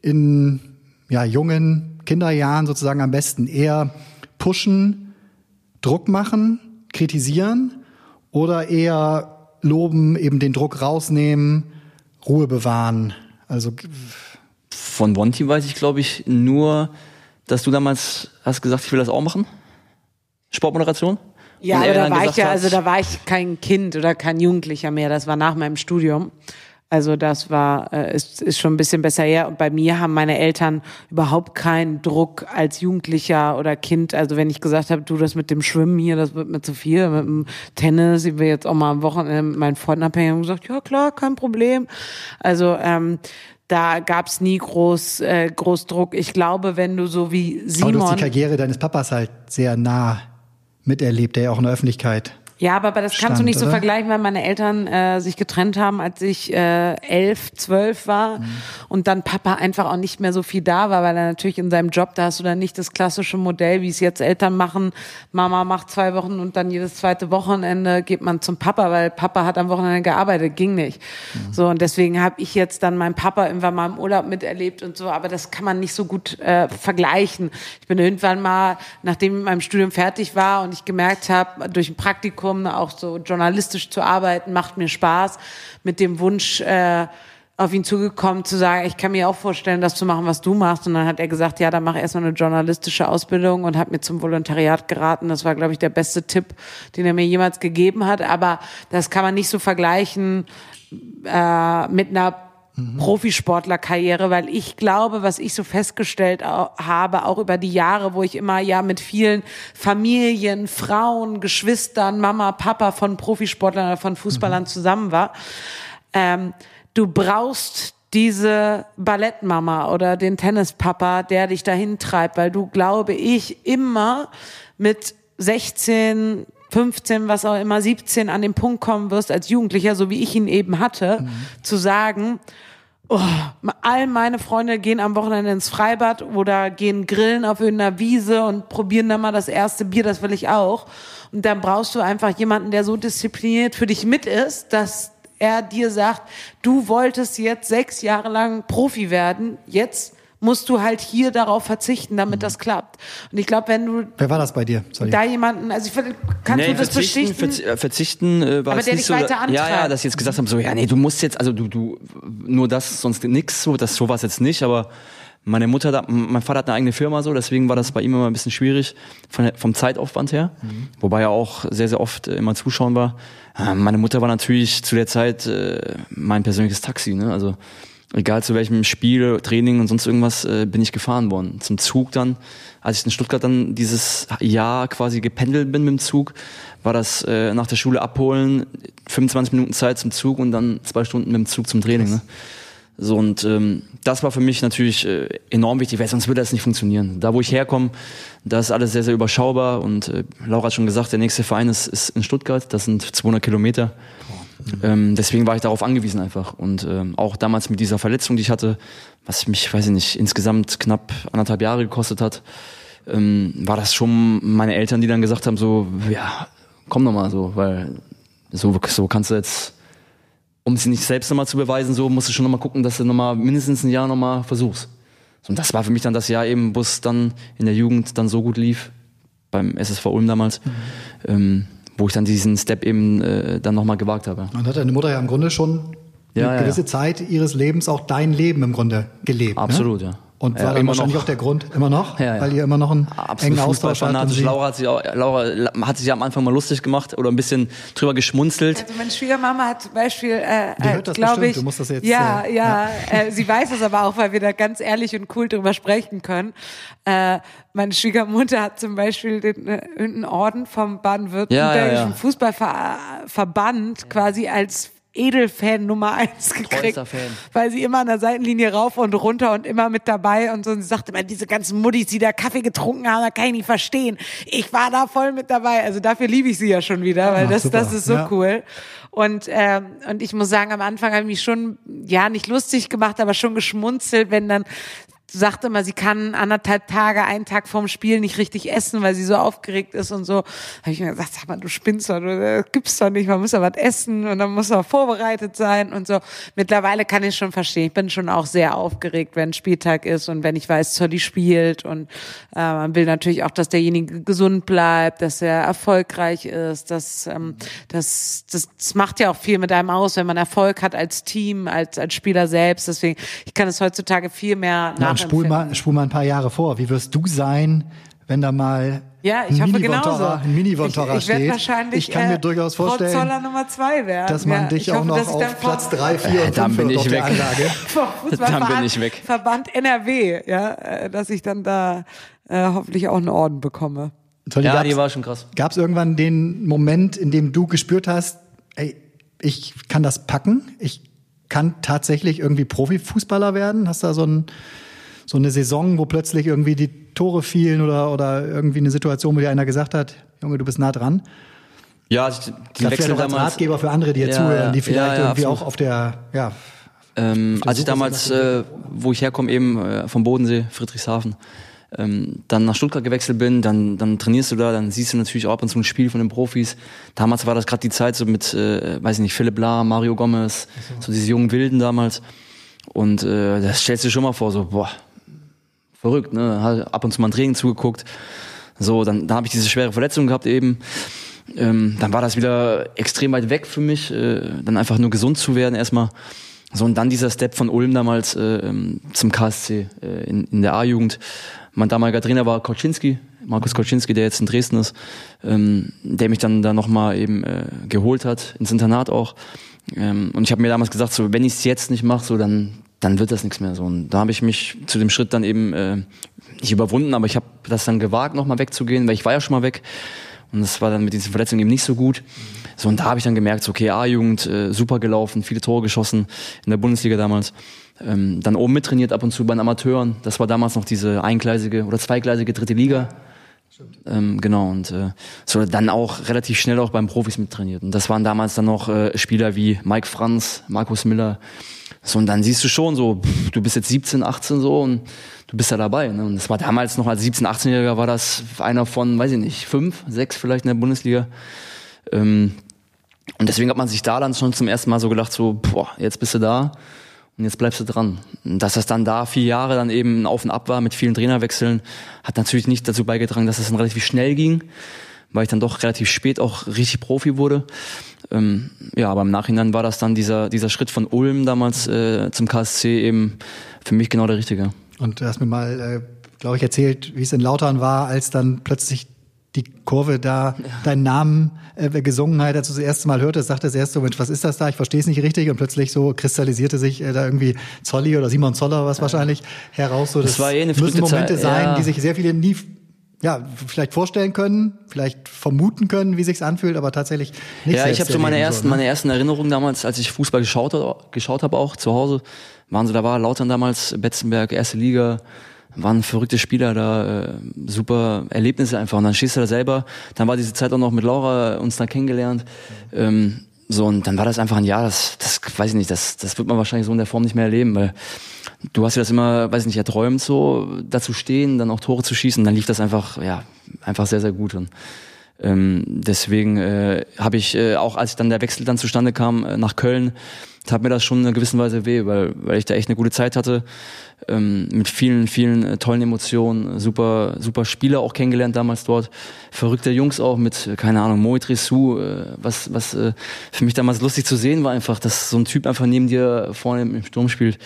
in ja, jungen Kinderjahren sozusagen am besten eher pushen, Druck machen, kritisieren oder eher loben, eben den Druck rausnehmen, Ruhe bewahren? Also von Bonti weiß ich, glaube ich, nur, dass du damals hast gesagt, ich will das auch machen. Sportmoderation. Ja, aber da war ich ja, also da war ich kein Kind oder kein Jugendlicher mehr. Das war nach meinem Studium. Also das war, äh, ist, ist schon ein bisschen besser her. Und bei mir haben meine Eltern überhaupt keinen Druck als Jugendlicher oder Kind. Also wenn ich gesagt habe, du das mit dem Schwimmen hier, das wird mir zu viel, mit dem Tennis, ich will jetzt auch mal am Wochenende mit meinen Freunden abhängen, haben gesagt, ja klar, kein Problem. Also ähm, da gab's nie groß, äh, groß Druck. Ich glaube, wenn du so wie Simon. Aber du hast die Karriere deines Papas halt sehr nah miterlebt, der ja auch in der Öffentlichkeit ja, aber, aber das stand, kannst du nicht oder? so vergleichen, weil meine Eltern äh, sich getrennt haben, als ich äh, elf, zwölf war Mhm. und dann Papa einfach auch nicht mehr so viel da war, weil er natürlich in seinem Job, da hast du dann nicht das klassische Modell, wie es jetzt Eltern machen. Mama macht zwei Wochen und dann jedes zweite Wochenende geht man zum Papa, weil Papa hat am Wochenende gearbeitet, ging nicht. Mhm. So und deswegen habe ich jetzt dann meinen Papa irgendwann mal im Urlaub miterlebt und so, aber das kann man nicht so gut äh, vergleichen. Ich bin irgendwann mal, nachdem ich mit meinem Studium fertig war und ich gemerkt habe, durch ein Praktikum auch so journalistisch zu arbeiten, macht mir Spaß, mit dem Wunsch äh, auf ihn zugekommen zu sagen, ich kann mir auch vorstellen, das zu machen, was du machst. Und dann hat er gesagt, ja, dann mach erstmal eine journalistische Ausbildung und hat mir zum Volontariat geraten. Das war, glaube ich, der beste Tipp, den er mir jemals gegeben hat. Aber das kann man nicht so vergleichen äh, mit einer Profisportlerkarriere, weil ich glaube, was ich so festgestellt habe, auch über die Jahre, wo ich immer ja mit vielen Familien, Frauen, Geschwistern, Mama, Papa von Profisportlern oder von Fußballern zusammen war, ähm, du brauchst diese Ballettmama oder den Tennispapa, der dich dahin treibt, weil du, glaube ich, immer mit 16, 15, was auch immer, 17 an den Punkt kommen wirst als Jugendlicher, so wie ich ihn eben hatte, zu sagen, Oh, all meine Freunde gehen am Wochenende ins Freibad oder gehen grillen auf irgendeiner Wiese und probieren dann mal das erste Bier, das will ich auch. Und dann brauchst du einfach jemanden, der so diszipliniert für dich mit ist, dass er dir sagt, du wolltest jetzt sechs Jahre lang Profi werden, jetzt musst du halt hier darauf verzichten, damit das klappt. Und ich glaube, wenn du Wer war das bei dir? Sorry. da jemanden, also ich kannst du das verzichten, bestätigen? verzi- äh, verzichten äh, war Aber der nicht dich so, weiter ja, antreibt. ja, dass sie jetzt gesagt haben, so, ja, nee, du musst jetzt, also du, du, nur das, sonst nix, so, das, so war es jetzt nicht, aber meine Mutter, da, mein Vater hat eine eigene Firma, so, deswegen war das bei ihm immer ein bisschen schwierig, von, vom Zeitaufwand her, wobei er auch sehr, sehr oft äh, immer zuschauen war. Äh, meine Mutter war natürlich zu der Zeit äh, mein persönliches Taxi, ne, also, egal zu welchem Spiel, Training und sonst irgendwas, äh, bin ich gefahren worden. Zum Zug dann, als ich in Stuttgart dann dieses Jahr quasi gependelt bin mit dem Zug, war das äh, nach der Schule abholen, 25 Minuten Zeit zum Zug und dann zwei Stunden mit dem Zug zum Training. Ne? So und ähm, das war für mich natürlich äh, enorm wichtig, weil sonst würde das nicht funktionieren. Da, wo ich herkomme, da ist alles sehr, sehr überschaubar und äh, Laura hat schon gesagt, der nächste Verein ist, ist in Stuttgart, das sind 200 Kilometer. Ähm, deswegen war ich darauf angewiesen einfach. Und ähm, auch damals mit dieser Verletzung, die ich hatte, was mich, weiß ich nicht, insgesamt knapp anderthalb Jahre gekostet hat, ähm, war das schon meine Eltern, die dann gesagt haben, so, ja, komm noch mal so, weil so, so kannst du jetzt, um es nicht selbst nochmal zu beweisen, so musst du schon nochmal gucken, dass du nochmal mindestens ein Jahr nochmal versuchst. So, Und das war für mich dann das Jahr eben, wo es dann in der Jugend dann so gut lief, beim SSV Ulm damals, ähm, wo ich dann diesen Step eben äh, dann nochmal gewagt habe. Und hat deine Mutter ja im Grunde schon Ja, eine ja, gewisse ja. Zeit ihres Lebens auch dein Leben im Grunde gelebt. Absolut, ne? ja. Und Ja, war dann immer wahrscheinlich noch. auch der Grund, immer noch, Ja, ja. weil ihr immer noch einen engen Austausch habt. Laura hat sich auch, Laura hat sich ja am Anfang mal lustig gemacht oder ein bisschen drüber geschmunzelt. Also meine Schwiegermama hat zum Beispiel, äh, Die hört das glaube bestimmt. ich, Du musst das jetzt, ja, äh, ja, Äh, sie weiß es aber auch, weil wir da ganz ehrlich und cool drüber sprechen können. Äh, meine Schwiegermutter hat zum Beispiel den, äh, irgendeinen Orden vom baden-württembergischen Ja, ja, ja. Fußballverband quasi als Edelfan Nummer eins gekriegt, weil sie immer an der Seitenlinie rauf und runter und immer mit dabei und so. Und sie sagte immer, diese ganzen Muddis, die da Kaffee getrunken haben, da kann ich nicht verstehen. Ich war da voll mit dabei. Also dafür liebe ich sie ja schon wieder, weil Ach, das, super. das ist so Ja. cool. Und, ähm, und ich muss sagen, am Anfang habe ich mich schon, ja, nicht lustig gemacht, aber schon geschmunzelt, wenn dann sagt immer, sie kann anderthalb Tage, einen Tag vorm Spiel nicht richtig essen, weil sie so aufgeregt ist und so. Habe ich mir gesagt, sag mal, du spinnst doch, du das gibt's doch nicht, man muss ja was essen und dann muss er vorbereitet sein und so. Mittlerweile kann ich schon verstehen. Ich bin schon auch sehr aufgeregt, wenn Spieltag ist und wenn ich weiß, Zolli spielt und äh, man will natürlich auch, dass derjenige gesund bleibt, dass er erfolgreich ist, dass ähm, das, das, das macht ja auch viel mit einem aus, wenn man Erfolg hat als Team, als als Spieler selbst. Deswegen, ich kann es heutzutage viel mehr Ja, und spul mal, spul mal ein paar Jahre vor. Wie wirst du sein, wenn da mal Ja, ich ein hoffe Mini-Vontora- genauso. ein Mini-Vontora ich, ich steht. wahrscheinlich Ich kann mir äh, durchaus vorstellen, Frau Zoller Nummer zwei werden. dass man ja, dich ich auch hoffe, noch auf Platz 3, 4 und dann 5 bin ich weg. *laughs* *laughs* Dann bin ich weg. Verband NRW, ja, äh, dass ich dann da äh, hoffentlich auch einen Orden bekomme. Tolli, Ja, gab's- die war schon krass. Gab es irgendwann den Moment, in dem du gespürt hast, ey, ich kann das packen, ich kann tatsächlich irgendwie Profifußballer werden? Hast du da so, ein, so eine Saison, wo plötzlich irgendwie die Tore fielen oder, oder irgendwie eine Situation, wo dir einer gesagt hat, Junge, du bist nah dran? Ja, also die Gerade vielleicht Wechsel auch als damals. Ratgeber für andere, die hier Ja, zuhören, die vielleicht Ja, ja, irgendwie absolut. auch auf der, ja, Ähm, als ich damals, äh, wo ich herkomme, eben äh, vom Bodensee, Friedrichshafen, ähm, dann nach Stuttgart gewechselt bin, dann, dann trainierst du da, dann siehst du natürlich auch ab und zu ein Spiel von den Profis. Damals war das gerade die Zeit so mit, äh, weiß ich nicht, Philipp Lahr, Mario Gomez, so diese jungen Wilden damals. Und äh, das stellst du dir schon mal vor, so, boah, verrückt, ne? Ab und zu mal ein Training zugeguckt. So, dann, dann habe ich diese schwere Verletzung gehabt eben. Ähm, dann war das wieder extrem weit weg für mich, äh, dann einfach nur gesund zu werden erstmal. So, und dann dieser Step von Ulm damals äh, ähm, zum KSC äh, in, in der A-Jugend. Mein damaliger Trainer war Koczynski, Markus Koczynski, der jetzt in Dresden ist, ähm, der mich dann da nochmal eben äh, geholt hat, ins Internat auch. Ähm, und ich habe mir damals gesagt, so wenn ich es jetzt nicht mache, so dann dann wird das nichts mehr so. Und da habe ich mich zu dem Schritt dann eben äh, nicht überwunden, aber ich habe das dann gewagt, nochmal wegzugehen, weil ich war ja schon mal weg. Und das war dann mit diesen Verletzungen eben nicht so gut. So, und da habe ich dann gemerkt, okay, A-Jugend, äh, super gelaufen, viele Tore geschossen in der Bundesliga damals. Ähm, dann oben mittrainiert ab und zu bei den Amateuren. Das war damals noch diese eingleisige oder zweigleisige dritte Liga. Ähm, genau, und äh, so dann auch relativ schnell auch beim Profis mittrainiert. Und das waren damals dann noch äh, Spieler wie Mike Franz, Markus Miller. So, und dann siehst du schon so, du bist jetzt 17, 18 so und du bist da dabei. Ne? Und das war damals noch als 17, 18-Jähriger war das einer von, weiß ich nicht, fünf, sechs vielleicht in der Bundesliga. Ähm, und deswegen hat man sich da dann schon zum ersten Mal so gedacht, so, boah, jetzt bist du da und jetzt bleibst du dran. Und dass das dann da vier Jahre dann eben Auf und Ab war mit vielen Trainerwechseln, hat natürlich nicht dazu beigetragen, dass es dann relativ schnell ging, weil ich dann doch relativ spät auch richtig Profi wurde. Ähm, ja, aber im Nachhinein war das dann dieser, dieser Schritt von Ulm damals äh, zum KSC eben für mich genau der richtige. Und du hast mir mal, äh, glaube ich, erzählt, wie es in Lautern war, als dann plötzlich die Kurve da deinen Namen äh, gesungen hat, als du das erste Mal hörtest, sagte das erste so, Mensch, was ist das da? Ich verstehe es nicht richtig. Und plötzlich so kristallisierte sich äh, da irgendwie Zolli oder Simon Zoller was wahrscheinlich heraus. So, Das war eh eine müssen Momente Zeit, sein, ja. die sich sehr viele nie ja, vielleicht vorstellen können, vielleicht vermuten können, wie sich's anfühlt, aber tatsächlich nicht Ja, ich habe so meine ersten, ne? meine ersten Erinnerungen damals, als ich Fußball geschaut, geschaut habe, auch zu Hause, waren so, da war Lautern damals, Betzenberg, erste Liga, waren verrückte Spieler da, äh, super Erlebnisse einfach. Und dann stehst du da selber, dann war diese Zeit auch noch mit Laura uns da kennengelernt. Ähm, so, und dann war das einfach ein Jahr, das, das weiß ich nicht, das, das wird man wahrscheinlich so in der Form nicht mehr erleben, weil du hast dir das immer, weiß ich nicht, erträumt, so dazu stehen, dann auch Tore zu schießen, dann lief das einfach, ja, einfach sehr, sehr gut. Und ähm, deswegen äh, habe ich äh, auch, als dann der Wechsel dann zustande kam äh, nach Köln, tat mir das schon in einer gewissen Weise weh, weil, weil ich da echt eine gute Zeit hatte, ähm, mit vielen, vielen äh, tollen Emotionen, super, super Spieler auch kennengelernt damals dort, verrückte Jungs auch mit, keine Ahnung, Moit Rissou, äh, was, was äh, für mich damals lustig zu sehen war einfach, dass so ein Typ einfach neben dir vorne im Sturm spielt.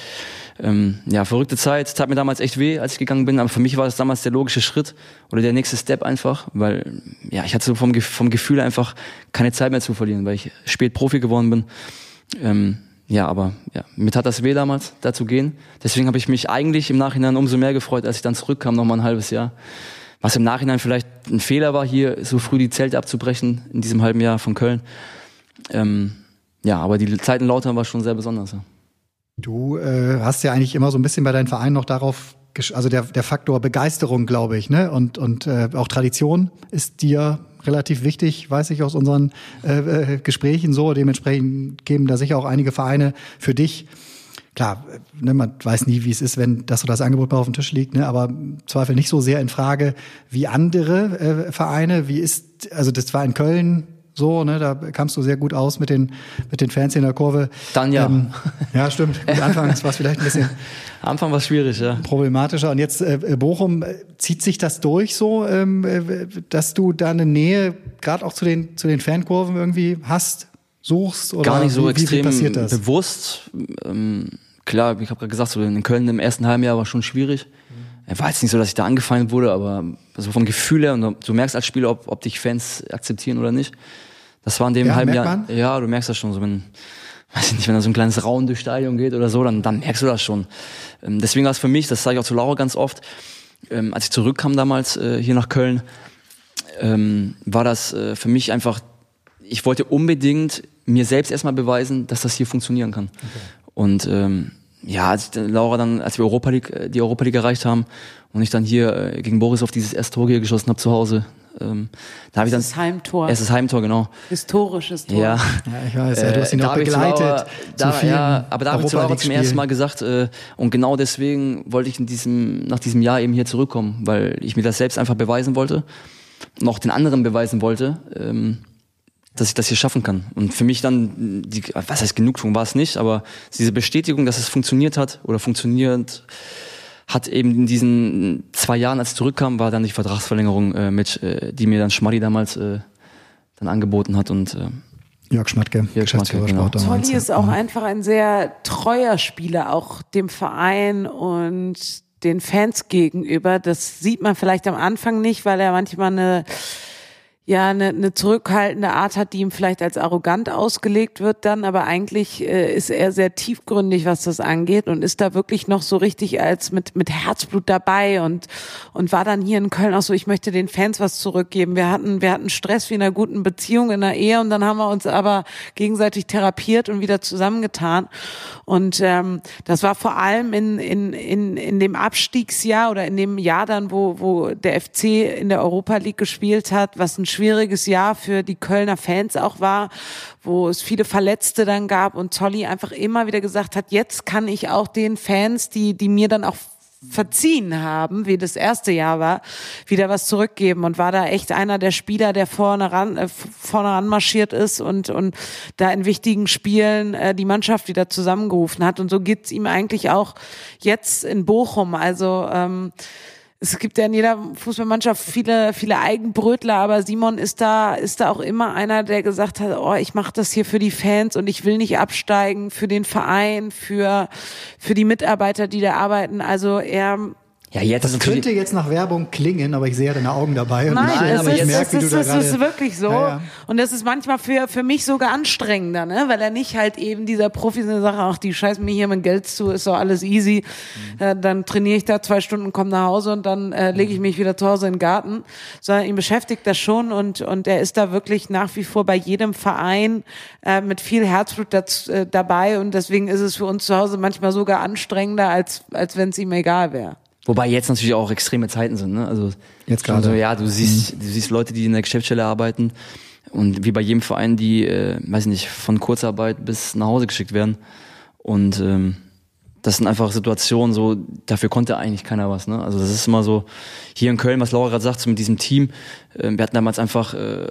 Ähm, ja, verrückte Zeit, tat mir damals echt weh, als ich gegangen bin, aber für mich war das damals der logische Schritt oder der nächste Step einfach, weil ja, ich hatte so vom, vom Gefühl einfach keine Zeit mehr zu verlieren, weil ich spät Profi geworden bin. Ähm, ja, aber ja, mir tat das weh damals, da zu gehen. Deswegen habe ich mich eigentlich im Nachhinein umso mehr gefreut, als ich dann zurückkam, noch mal ein halbes Jahr. Was im Nachhinein vielleicht ein Fehler war, hier so früh die Zelte abzubrechen in diesem halben Jahr von Köln. Ähm, ja, aber die Zeit in Lautern war schon sehr besonders. Ja. Du äh, hast ja eigentlich immer so ein bisschen bei deinen Vereinen noch darauf, also der, der Faktor Begeisterung, glaube ich, ne? Und, und äh, auch Tradition ist dir relativ wichtig, weiß ich aus unseren äh, äh, Gesprächen so. Dementsprechend geben da sicher auch einige Vereine für dich. Klar, äh, ne, man weiß nie, wie es ist, wenn das so das Angebot mal auf dem Tisch liegt, ne? aber Zweifel nicht so sehr in Frage wie andere äh, Vereine. Wie ist, also das war in Köln so, ne? Da kamst du sehr gut aus mit den, mit den Fans in der Kurve. Dann ja. Ähm, ja, stimmt. Gut, anfangs war es vielleicht ein bisschen *laughs* Anfang war es schwierig, ja. problematischer. Und jetzt äh, Bochum, äh, zieht sich das durch so, ähm, äh, dass du da eine Nähe gerade auch zu den, zu den Fankurven irgendwie hast, suchst? Oder Gar nicht so wie, extrem Wie passiert das? bewusst. Ähm, klar, ich habe gerade gesagt, so in Köln im ersten halben Jahr war schon schwierig. war jetzt nicht so, dass ich da angefallen wurde, aber so vom Gefühl her, und du merkst als Spieler, ob, ob dich Fans akzeptieren oder nicht. Das war in dem Ja, halben Jahr. man? Ja, du merkst das schon so, wenn, weiß ich nicht, wenn da so ein kleines Rauen durchs Stadion geht oder so, dann, dann merkst du das schon. Ähm, deswegen war es für mich, das sage ich auch zu Laura ganz oft, ähm, als ich zurückkam damals äh, hier nach Köln, ähm, war das äh, für mich einfach, ich wollte unbedingt mir selbst erstmal beweisen, dass das hier funktionieren kann. Und ähm, ja, als Laura dann, als wir Europa League, äh, die Europa League erreicht haben und ich dann hier äh, gegen Boris auf dieses erste Tor hier geschossen habe zu Hause, ähm, da habe ich dann Das Heimtor. erstes Heimtor genau. Historisches Tor. Ja, Ja, ich weiß, ja, du hast ihn Äh, auch begleitet. Zu da, ja, aber da habe ich zu Laura zum ersten Mal gesagt, äh, und genau deswegen wollte ich in diesem, nach diesem Jahr eben hier zurückkommen, weil ich mir das selbst einfach beweisen wollte und auch den anderen beweisen wollte, ähm, dass ich das hier schaffen kann. Und für mich dann, die, was heißt Genugtuung war es nicht, aber diese Bestätigung, dass es funktioniert hat oder funktioniert hat eben in diesen zwei Jahren, als ich zurückkam, war dann die Vertragsverlängerung äh, mit, äh, die mir dann Schmaddi damals äh, dann angeboten hat und äh, Jörg Schmatke, Jörg Geschäftsführer Schmatke, genau. Sport damals. Tolli ist auch einfach ein sehr treuer Spieler, auch dem Verein und den Fans gegenüber. Das sieht man vielleicht am Anfang nicht, weil er manchmal eine ja eine, eine zurückhaltende Art hat, die ihm vielleicht als arrogant ausgelegt wird dann, aber eigentlich äh, ist er sehr tiefgründig, was das angeht und ist da wirklich noch so richtig als mit mit Herzblut dabei und und war dann hier in Köln auch so, ich möchte den Fans was zurückgeben. Wir hatten wir hatten Stress wie in einer guten Beziehung in der Ehe und dann haben wir uns aber gegenseitig therapiert und wieder zusammengetan und ähm, das war vor allem in in in in dem Abstiegsjahr oder in dem Jahr dann, wo wo der FC in der Europa League gespielt hat, was ein schwieriges Jahr für die Kölner Fans auch war, wo es viele Verletzte dann gab und Zolli einfach immer wieder gesagt hat, jetzt kann ich auch den Fans, die, die mir dann auch verziehen haben, wie das erste Jahr war, wieder was zurückgeben und war da echt einer der Spieler, der vorne ran, äh, vorne ran marschiert ist und, und da in wichtigen Spielen äh, die Mannschaft wieder zusammengerufen hat. Und so geht's ihm eigentlich auch jetzt in Bochum. Also ähm, es gibt ja in jeder Fußballmannschaft viele, viele Eigenbrötler, aber Simon ist da, ist da auch immer einer, der gesagt hat, oh, ich mache das hier für die Fans und ich will nicht absteigen, für den Verein, für, für die Mitarbeiter, die da arbeiten. Also er, ja jetzt Das ist könnte jetzt nach Werbung klingen, aber ich sehe ja deine Augen dabei. Und Nein, ich, es aber ich ist, merke, es wie du ist, da es ist wirklich so. Ja, ja. Und das ist manchmal für, für mich sogar anstrengender, ne? weil er nicht halt eben dieser Profi ist, der sagt, ach, die scheißen mir hier mein Geld zu, ist doch alles easy. Mhm. Äh, dann trainiere ich da zwei Stunden, komme nach Hause und dann äh, lege ich mich wieder zu Hause in den Garten. Sondern ihn beschäftigt das schon und, und er ist da wirklich nach wie vor bei jedem Verein äh, mit viel Herzblut daz, äh, dabei und deswegen ist es für uns zu Hause manchmal sogar anstrengender, als, als wenn es ihm egal wäre. Wobei jetzt natürlich auch extreme Zeiten sind. Ne? Also Jetzt gerade. So, ja, du siehst, du siehst Leute, die in der Geschäftsstelle arbeiten und wie bei jedem Verein, die, äh, weiß nicht, von Kurzarbeit bis nach Hause geschickt werden. Und ähm, das sind einfach Situationen, so dafür konnte eigentlich keiner was. Ne? Also das ist immer so hier in Köln, was Laura gerade sagt, so mit diesem Team. Äh, wir hatten damals einfach äh,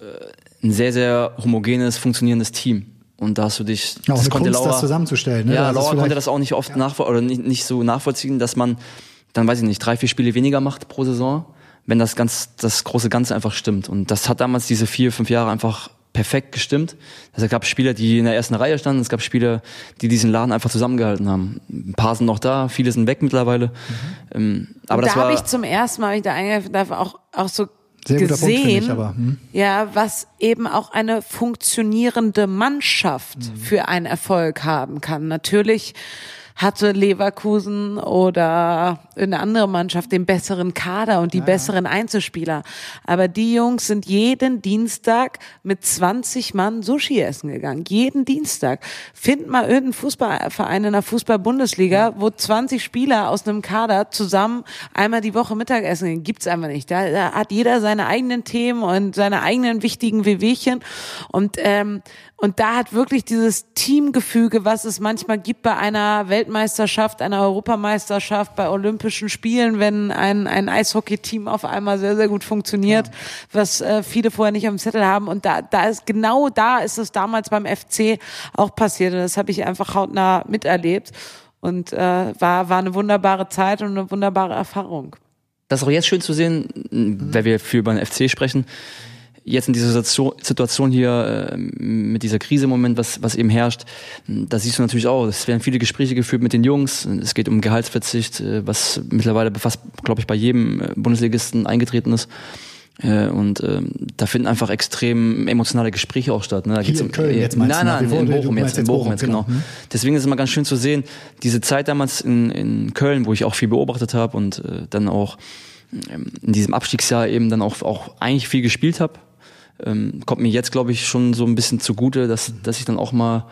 ein sehr, sehr homogenes, funktionierendes Team. Und da hast du dich, Ja, das konnte Kunst, Laura, das zusammenzustellen. Ne? ja, ist Laura konnte das auch nicht oft nachvoll oder nicht, nicht so nachvollziehen, dass man dann, weiß ich nicht, drei, vier Spiele weniger macht pro Saison, wenn das ganz, das große Ganze einfach stimmt. Und das hat damals diese vier, fünf Jahre einfach perfekt gestimmt. Also es gab Spieler, die in der ersten Reihe standen, es gab Spieler, die diesen Laden einfach zusammengehalten haben. Ein paar sind noch da, viele sind weg mittlerweile. Ähm, aber und das da habe war, ich zum ersten Mal, wenn ich da eingreifen darf, auch, auch so Sehr guter Punkt, finde gesehen, ich, aber, hm. ja, was eben auch eine funktionierende Mannschaft Mhm. für einen Erfolg haben kann. Natürlich hatte Leverkusen oder eine andere Mannschaft den besseren Kader und die besseren Einzelspieler. Aber die Jungs sind jeden Dienstag mit 20 Mann Sushi essen gegangen. Jeden Dienstag. Find mal irgendeinen Fußballverein in der Fußball-Bundesliga, wo 20 Spieler aus einem Kader zusammen einmal die Woche Mittagessen gehen. Gibt's einfach nicht. Da, da hat jeder seine eigenen Themen und seine eigenen wichtigen Wehwehchen. Und, ähm, und da hat wirklich dieses Teamgefüge, was es manchmal gibt bei einer Weltmeisterschaft, einer Europameisterschaft, bei Olympischen Spielen, wenn ein, ein Eishockey-Team auf einmal sehr, sehr gut funktioniert, was äh, viele vorher nicht am Zettel haben. Und da, da ist genau da ist es damals beim FC auch passiert. Und das habe ich einfach hautnah miterlebt. Und äh, war, war eine wunderbare Zeit und eine wunderbare Erfahrung. das ist auch jetzt schön zu sehen, weil wir viel über den FC sprechen. Jetzt in dieser Situation hier äh, mit dieser Krise im Moment, was, was eben herrscht, da siehst du natürlich auch, es werden viele Gespräche geführt mit den Jungs. Es geht um Gehaltsverzicht, äh, was mittlerweile fast, glaube ich, bei jedem äh, Bundesligisten eingetreten ist. Und ähm, da finden einfach extrem emotionale Gespräche auch statt. Ne? Da Hier in Köln jetzt meinst nein, nein, du? in Bochum jetzt, in Bochum jetzt, genau. genau. Deswegen ist es immer ganz schön zu sehen, diese Zeit damals in, in Köln, wo ich auch viel beobachtet habe und äh, dann auch ähm, in diesem Abstiegsjahr eben dann auch, auch eigentlich viel gespielt habe. Ähm, kommt mir jetzt, glaube ich, schon so ein bisschen zugute, dass, dass ich dann auch mal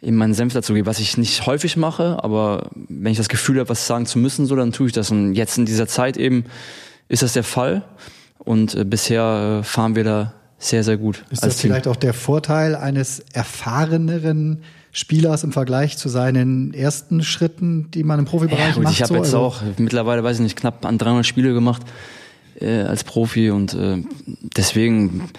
eben meinen Senf dazu gebe, was ich nicht häufig mache, aber wenn ich das Gefühl habe, was sagen zu müssen, so, dann tue ich das. Und jetzt in dieser Zeit eben ist das der Fall. Und äh, bisher äh, fahren wir da sehr, sehr gut. Ist das Team. vielleicht auch der Vorteil eines erfahreneren Spielers im Vergleich zu seinen ersten Schritten, die man im Profibereich ja, macht? Ich habe so? jetzt also auch mittlerweile, weiß ich nicht, knapp an 300 Spiele gemacht äh, als Profi und äh, deswegen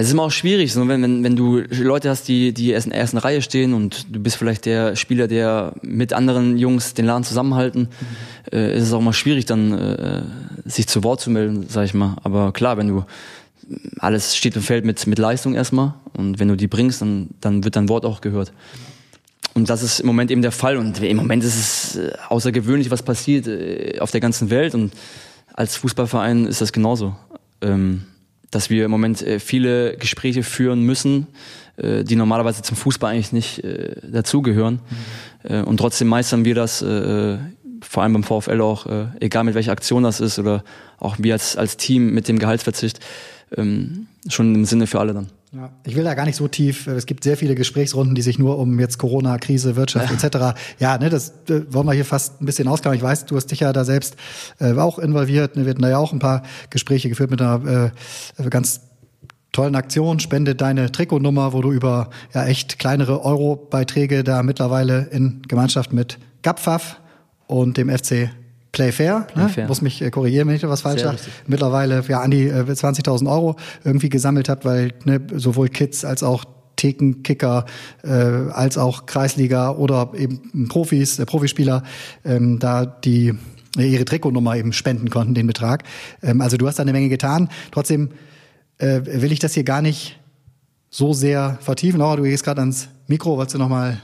es ist immer auch schwierig, so, wenn, wenn, wenn du Leute hast, die, die erst in der ersten Reihe stehen und du bist vielleicht der Spieler, der mit anderen Jungs den Laden zusammenhalten, mhm. äh, ist es auch mal schwierig, dann äh, sich zu Wort zu melden, sag ich mal. Aber klar, wenn du alles steht und fällt mit, mit Leistung erstmal. Und wenn du die bringst, dann, dann wird dein Wort auch gehört. Und das ist im Moment eben der Fall. Und im Moment ist es äh, außergewöhnlich, was passiert äh, auf der ganzen Welt. Und als Fußballverein ist das genauso. Ähm, dass wir im Moment äh, viele Gespräche führen müssen, die normalerweise zum Fußball eigentlich nicht dazugehören. Mhm. Und trotzdem meistern wir das, vor allem beim VfL auch, egal mit welcher Aktion das ist oder auch wir als, als Team mit dem Gehaltsverzicht ähm, schon im Sinne für alle dann. Ja, ich will da gar nicht so tief. Es gibt sehr viele Gesprächsrunden, die sich nur um jetzt Corona, Krise, Wirtschaft *laughs* ja. etc. Ja, ne, das äh, wollen wir hier fast ein bisschen ausklammern. Ich weiß, du hast dich ja da selbst äh, auch involviert. Ne, wir hatten da ja auch ein paar Gespräche geführt mit einer äh, ganz tollen Aktion. Spende deine Trikotnummer, wo du über ja echt kleinere Euro-Beiträge da mittleweile in Gemeinschaft mit GAPFAF und dem FC Playfair, Play ne? muss mich äh, korrigieren, wenn ich da was falsch sage, mittlerweile ja an die äh, 20.000 Euro irgendwie gesammelt habt, weil ne, sowohl Kids als auch Thekenkicker äh, als auch Kreisliga oder eben Profis, äh, Profispieler ähm, da die äh, ihre Trikotnummer eben spenden konnten, den Betrag. Ähm, also du hast da eine Menge getan. Trotzdem äh, will ich das hier gar nicht so sehr vertiefen. Laura, du gehst gerade ans Mikro, wolltest du noch mal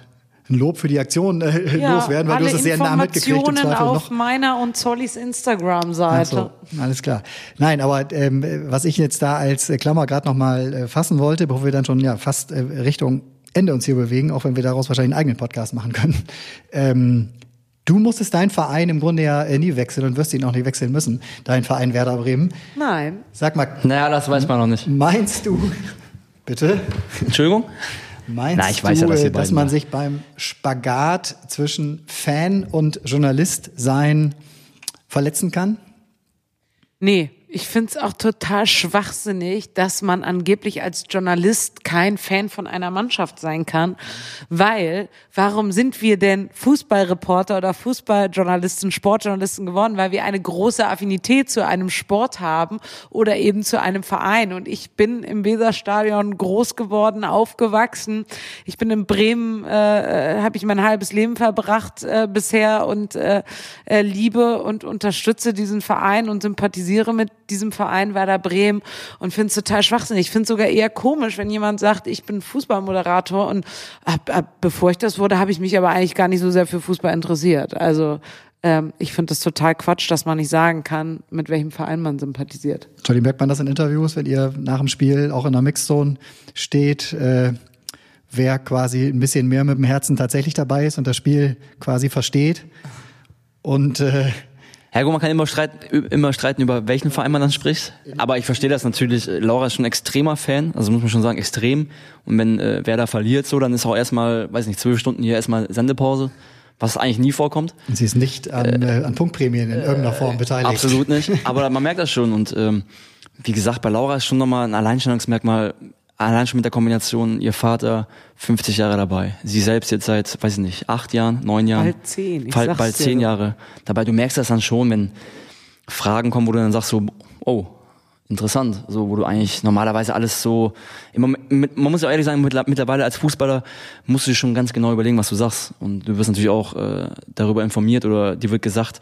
ein Lob für die Aktion äh, ja, loswerden, weil du hast es sehr nah mitgekriegt. Im Zweifel auf noch. meiner und Zollis Instagram-Seite. So, alles klar. Nein, aber ähm, was ich jetzt da als Klammer gerade noch mal äh, fassen wollte, bevor wir dann schon ja fast äh, Richtung Ende uns hier bewegen, auch wenn wir daraus wahrscheinlich einen eigenen Podcast machen können. Ähm, Du musstest deinen Verein im Grunde ja äh, nie wechseln und wirst ihn auch nicht wechseln müssen. Dein Verein Werder Bremen. Nein. Sag mal. Naja, das weiß man noch nicht. Meinst du, bitte? Entschuldigung? Meinst Na, ich weiß du, ja, dass, dass man sich beim Spagat zwischen Fan und Journalist sein verletzen kann? Nee, ich finde es auch total schwachsinnig, dass man angeblich als Journalist kein Fan von einer Mannschaft sein kann, weil warum sind wir denn Fußballreporter oder Fußballjournalisten, Sportjournalisten geworden? Weil wir eine große Affinität zu einem Sport haben oder eben zu einem Verein. Und ich bin im Weserstadion groß geworden, aufgewachsen. Ich bin in Bremen, äh, habe ich mein halbes Leben verbracht äh, bisher und äh, äh, liebe und unterstütze diesen Verein und sympathisiere mit diesem Verein Werder Bremen und finde es total schwachsinnig. Ich finde es sogar eher komisch, wenn jemand sagt, ich bin Fußballmoderator und ab, ab, bevor ich das wurde, habe ich mich aber eigentlich gar nicht so sehr für Fußball interessiert. Also ähm, ich finde es total Quatsch, dass man nicht sagen kann, mit welchem Verein man sympathisiert. Entschuldigung, merkt man das in Interviews, wenn ihr nach dem Spiel auch in der Mixzone steht, äh, wer quasi ein bisschen mehr mit dem Herzen tatsächlich dabei ist und das Spiel quasi versteht und äh, Hergo, man kann immer streiten, immer streiten, über welchen Verein man dann spricht. Aber ich verstehe das natürlich. Laura ist schon ein extremer Fan, also muss man schon sagen, extrem. Und wenn äh, wer da verliert, so, dann ist auch erstmal, weiß nicht, zwölf Stunden hier erstmal Sendepause, was eigentlich nie vorkommt. Und sie ist nicht an, äh, an Punktprämien in irgendeiner Form beteiligt. Absolut nicht. *laughs* Aber man merkt das schon. Und ähm, wie gesagt, bei Laura ist schon nochmal ein Alleinstellungsmerkmal, allein schon mit der Kombination, ihr Vater 50 Jahre dabei, sie selbst jetzt seit, weiß ich nicht, acht Jahren, neun Jahren. Bald zehn. Ich bald, bald zehn Jahre. Dabei, du merkst das dann schon, wenn Fragen kommen, wo du dann sagst so, oh, interessant, so wo du eigentlich normalerweise alles so, immer, mit, man muss ja ehrlich sagen, mittlerweile als Fußballer musst du dir schon ganz genau überlegen, was du sagst und du wirst natürlich auch äh, darüber informiert oder dir wird gesagt,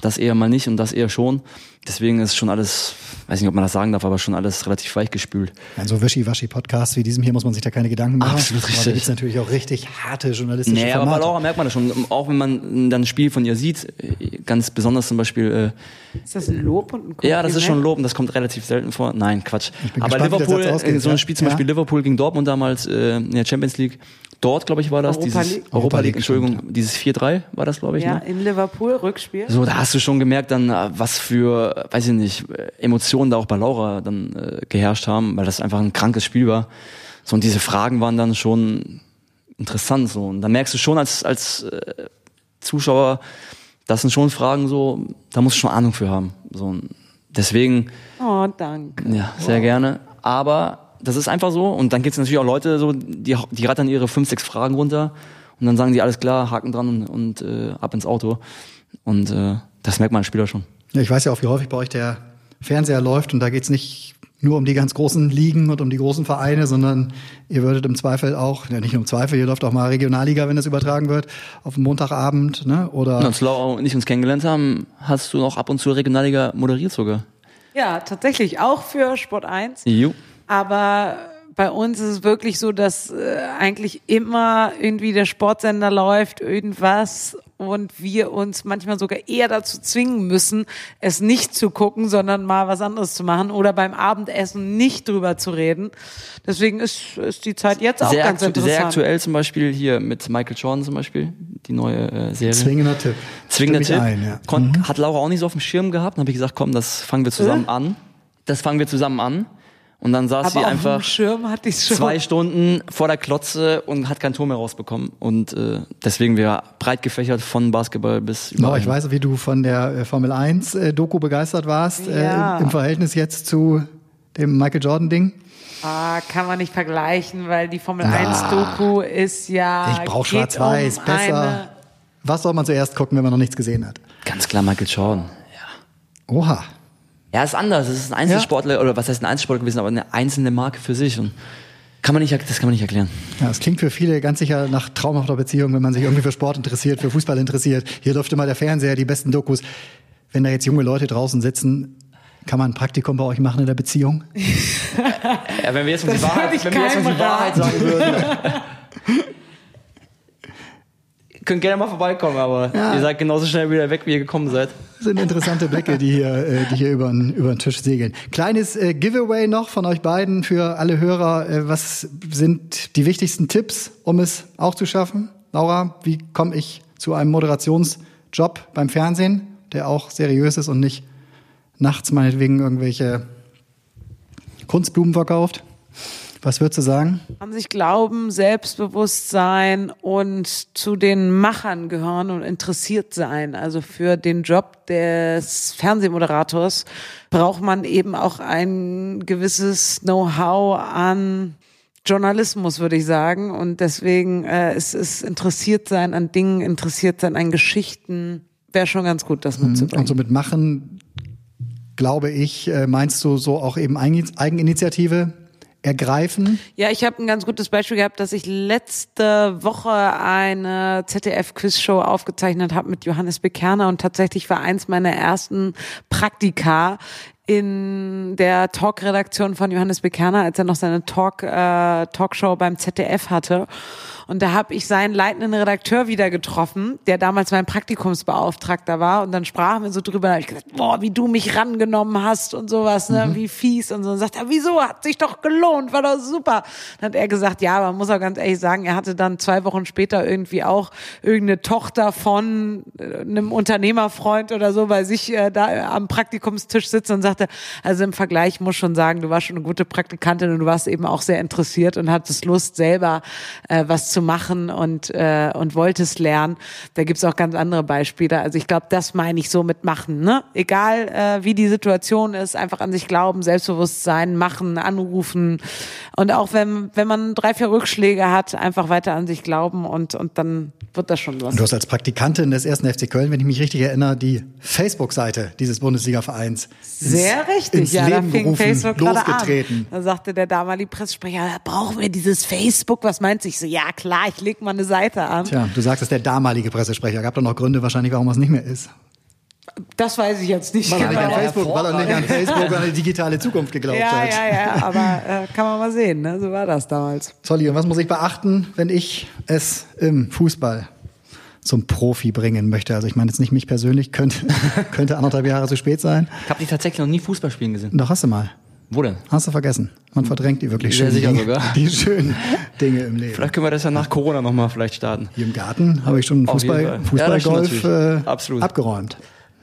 das eher mal nicht und das eher schon. Deswegen ist schon alles, weiß nicht, ob man das sagen darf, aber schon alles relativ weichgespült. An so Wischi-Waschi-Podcasts wie diesem hier muss man sich da keine Gedanken machen. Absolut Aber Da richtig. gibt's natürlich auch richtig harte journalistische Nee, aber bei Formate. Laura merkt man das schon. Auch wenn man dann ein Spiel von ihr sieht, äh, ganz besonders zum Beispiel, Ist das ein Lob und ein äh, Kompliment? ja, das ist schon Lob und das kommt relativ selten vor. Nein, Quatsch. bin Aber gespannt, Liverpool, ausgeht, äh, so ein ja. Spiel zum Ja. Beispiel Liverpool gegen Dortmund damals äh, in der Champions League. Dort, glaube ich, war das. Europa dieses League. Europa League, Entschuldigung, dieses 4-3 war das, glaube ich. Ja, Ne? in Liverpool, Rückspiel. So, da hast du schon gemerkt, dann, äh, was für, weiß ich nicht, äh, Emotionen da auch bei Laura dann äh, geherrscht haben, weil das einfach ein krankes Spiel war. So, und diese Fragen waren dann schon interessant. So. Und da merkst du schon als, als äh, Zuschauer, das sind schon Fragen so, da musst du schon Ahnung für haben. So, und deswegen, Oh, danke. ja, sehr gerne. Aber das ist einfach so. Und dann gibt es natürlich auch Leute, so, die, die rattern ihre fünf, sechs Fragen runter und dann sagen die alles klar, Haken dran und, und äh, ab ins Auto. Und äh, das merkt man als Spieler schon. Ja, ich weiß ja auch, wie häufig bei euch der Fernseher läuft und da geht's nicht nur um die ganz großen Ligen und um die großen Vereine, sondern ihr würdet im Zweifel auch, ja nicht nur im Zweifel, ihr läuft auch mal Regionalliga, wenn das übertragen wird, auf dem Montagabend, ne? Oder Als Laura und ich uns kennengelernt haben, hast du noch ab und zu Regionalliga moderiert sogar. Ja, tatsächlich, auch für Sport 1. Jo. Aber bei uns ist es wirklich so, dass äh, eigentlich immer irgendwie der Sportsender läuft, irgendwas und wir uns manchmal sogar eher dazu zwingen müssen, es nicht zu gucken, sondern mal was anderes zu machen oder beim Abendessen nicht drüber zu reden. Deswegen ist, ist die Zeit jetzt auch Sehr, ganz aktu interessant. sehr aktuell zum Beispiel hier mit Michael Jordan zum Beispiel, die neue äh, Serie. zwingender Tipp. Zwingender Tipp. Ein, ja. Kon Hat Laura auch nicht so auf dem Schirm gehabt. Dann habe ich gesagt, komm, das fangen wir zusammen an. Das fangen wir zusammen an. Und dann saß Aber sie einfach Schirm hatte ich schon. zwei Stunden vor der Klotze und hat kein Tor mehr rausbekommen. Und äh, deswegen wir breit gefächert von Basketball bis Genau, überall. ich weiß, wie du von der äh, Formel 1 äh, Doku begeistert warst, Ja. äh, im Verhältnis jetzt zu dem Michael Jordan Ding. Ah, kann man nicht vergleichen, weil die Formel 1 Doku ist ja. Ich brauche schwarz-weiß, um besser. Was soll man zuerst gucken, wenn man noch nichts gesehen hat? Ganz klar Michael Jordan. Ja. Oha. Ja, ist anders. Es ist ein Einzelsportler, oder was heißt ein Einzelsportler gewesen, aber eine einzelne Marke für sich. Und kann man nicht, das kann man nicht erklären. Ja, es klingt für viele ganz sicher nach traumhafter Beziehung, wenn man sich irgendwie für Sport interessiert, für Fußball interessiert. Hier läuft immer der Fernseher, die besten Dokus. Wenn da jetzt junge Leute draußen sitzen, kann man ein Praktikum bei euch machen in der Beziehung? *laughs* Ja, wenn wir jetzt um die Wahrheit, wenn wir jetzt um die Wahrheit sagen würden. *laughs* Ihr könnt gerne mal vorbeikommen, aber ihr seid genauso schnell wieder weg, wie ihr gekommen seid. Das sind interessante Blicke, die hier, äh, die hier über den, über den Tisch segeln. Kleines äh, Giveaway noch von euch beiden für alle Hörer. Äh, was sind die wichtigsten Tipps, um es auch zu schaffen? Laura, wie komme ich zu einem Moderationsjob beim Fernsehen, der auch seriös ist und nicht nachts meinetwegen irgendwelche Kunstblumen verkauft? Was würdest du sagen? an sich glauben, Selbstbewusstsein und zu den Machern gehören und interessiert sein. Also für den Job des Fernsehmoderators braucht man eben auch ein gewisses Know-how an Journalismus, würde ich sagen. Und deswegen äh, es ist interessiert sein an Dingen, interessiert sein an Geschichten. Wäre schon ganz gut, das mitzubringen. Und so mit Machen, glaube ich, äh, meinst du so auch eben Eigen- Eigeninitiative ergreifen? Ja, ich habe ein ganz gutes Beispiel gehabt, dass ich letzte Woche eine ZDF-Quizshow aufgezeichnet habe mit Johannes Bekerner und tatsächlich war eins meiner ersten Praktika in der Talk-Redaktion von Johannes Bekerner, als er noch seine Talk, äh, Talkshow beim ZDF hatte. Und da habe ich seinen leitenden Redakteur wieder getroffen, der damals mein Praktikumsbeauftragter war. Und dann sprachen wir so drüber, da ich gesagt, boah, wie du mich rangenommen hast und sowas, ne, wie fies und so. Und sagt er, wieso? Hat sich doch gelohnt, war doch super. Dann hat er gesagt, ja, man muss auch ganz ehrlich sagen, er hatte dann zwei Wochen später irgendwie auch irgendeine Tochter von äh, einem Unternehmerfreund oder so bei sich äh, da am Praktikumstisch sitzen und sagte, also im Vergleich muss schon sagen, du warst schon eine gute Praktikantin und du warst eben auch sehr interessiert und hattest Lust, selber äh, was zu machen und, äh, und wolltest lernen. Da gibt's auch ganz andere Beispiele. Also ich glaube, das meine ich so mit machen. Ne? Egal äh, wie die Situation ist, einfach an sich glauben, Selbstbewusstsein, machen, anrufen. Und auch wenn, wenn man drei, vier Rückschläge hat, einfach weiter an sich glauben und, und dann wird das schon was. Du hast als Praktikantin des ersten FC Köln, wenn ich mich richtig erinnere, die Facebook-Seite dieses Bundesliga-Vereins Sehr richtig, ins ja, da Leben fing gerufen, Facebook gerade losgetreten. Da sagte der damalige Pressesprecher, ja, brauchen wir dieses Facebook? Was meinst du? Ich so, ja klar, ich leg mal eine Seite an. Tja, du sagst, es ist der damalige Pressesprecher. Gab doch noch Gründe wahrscheinlich, warum es nicht mehr ist. Das weiß ich jetzt nicht Weil er nicht an genau. Facebook, weil er nicht an Facebook an eine digitale Zukunft geglaubt Ja, hat. ja, ja, aber äh, kann man mal sehen, ne? so war das damals. Zolli, und was muss ich beachten, wenn ich es im Fußball zum Profi bringen möchte? Also ich meine jetzt nicht mich persönlich, könnte, *laughs* könnte anderthalb Jahre zu spät sein. Ich habe dich tatsächlich noch nie Fußball spielen gesehen. Doch hast du mal. Wo denn? Hast du vergessen. Man verdrängt die wirklich schönen sicher Dinge, sogar. die schönen Dinge im Leben. Vielleicht können wir das ja nach Corona nochmal vielleicht starten. Hier im Garten habe ich schon Fußball, Fall. Ja, äh, abgeräumt.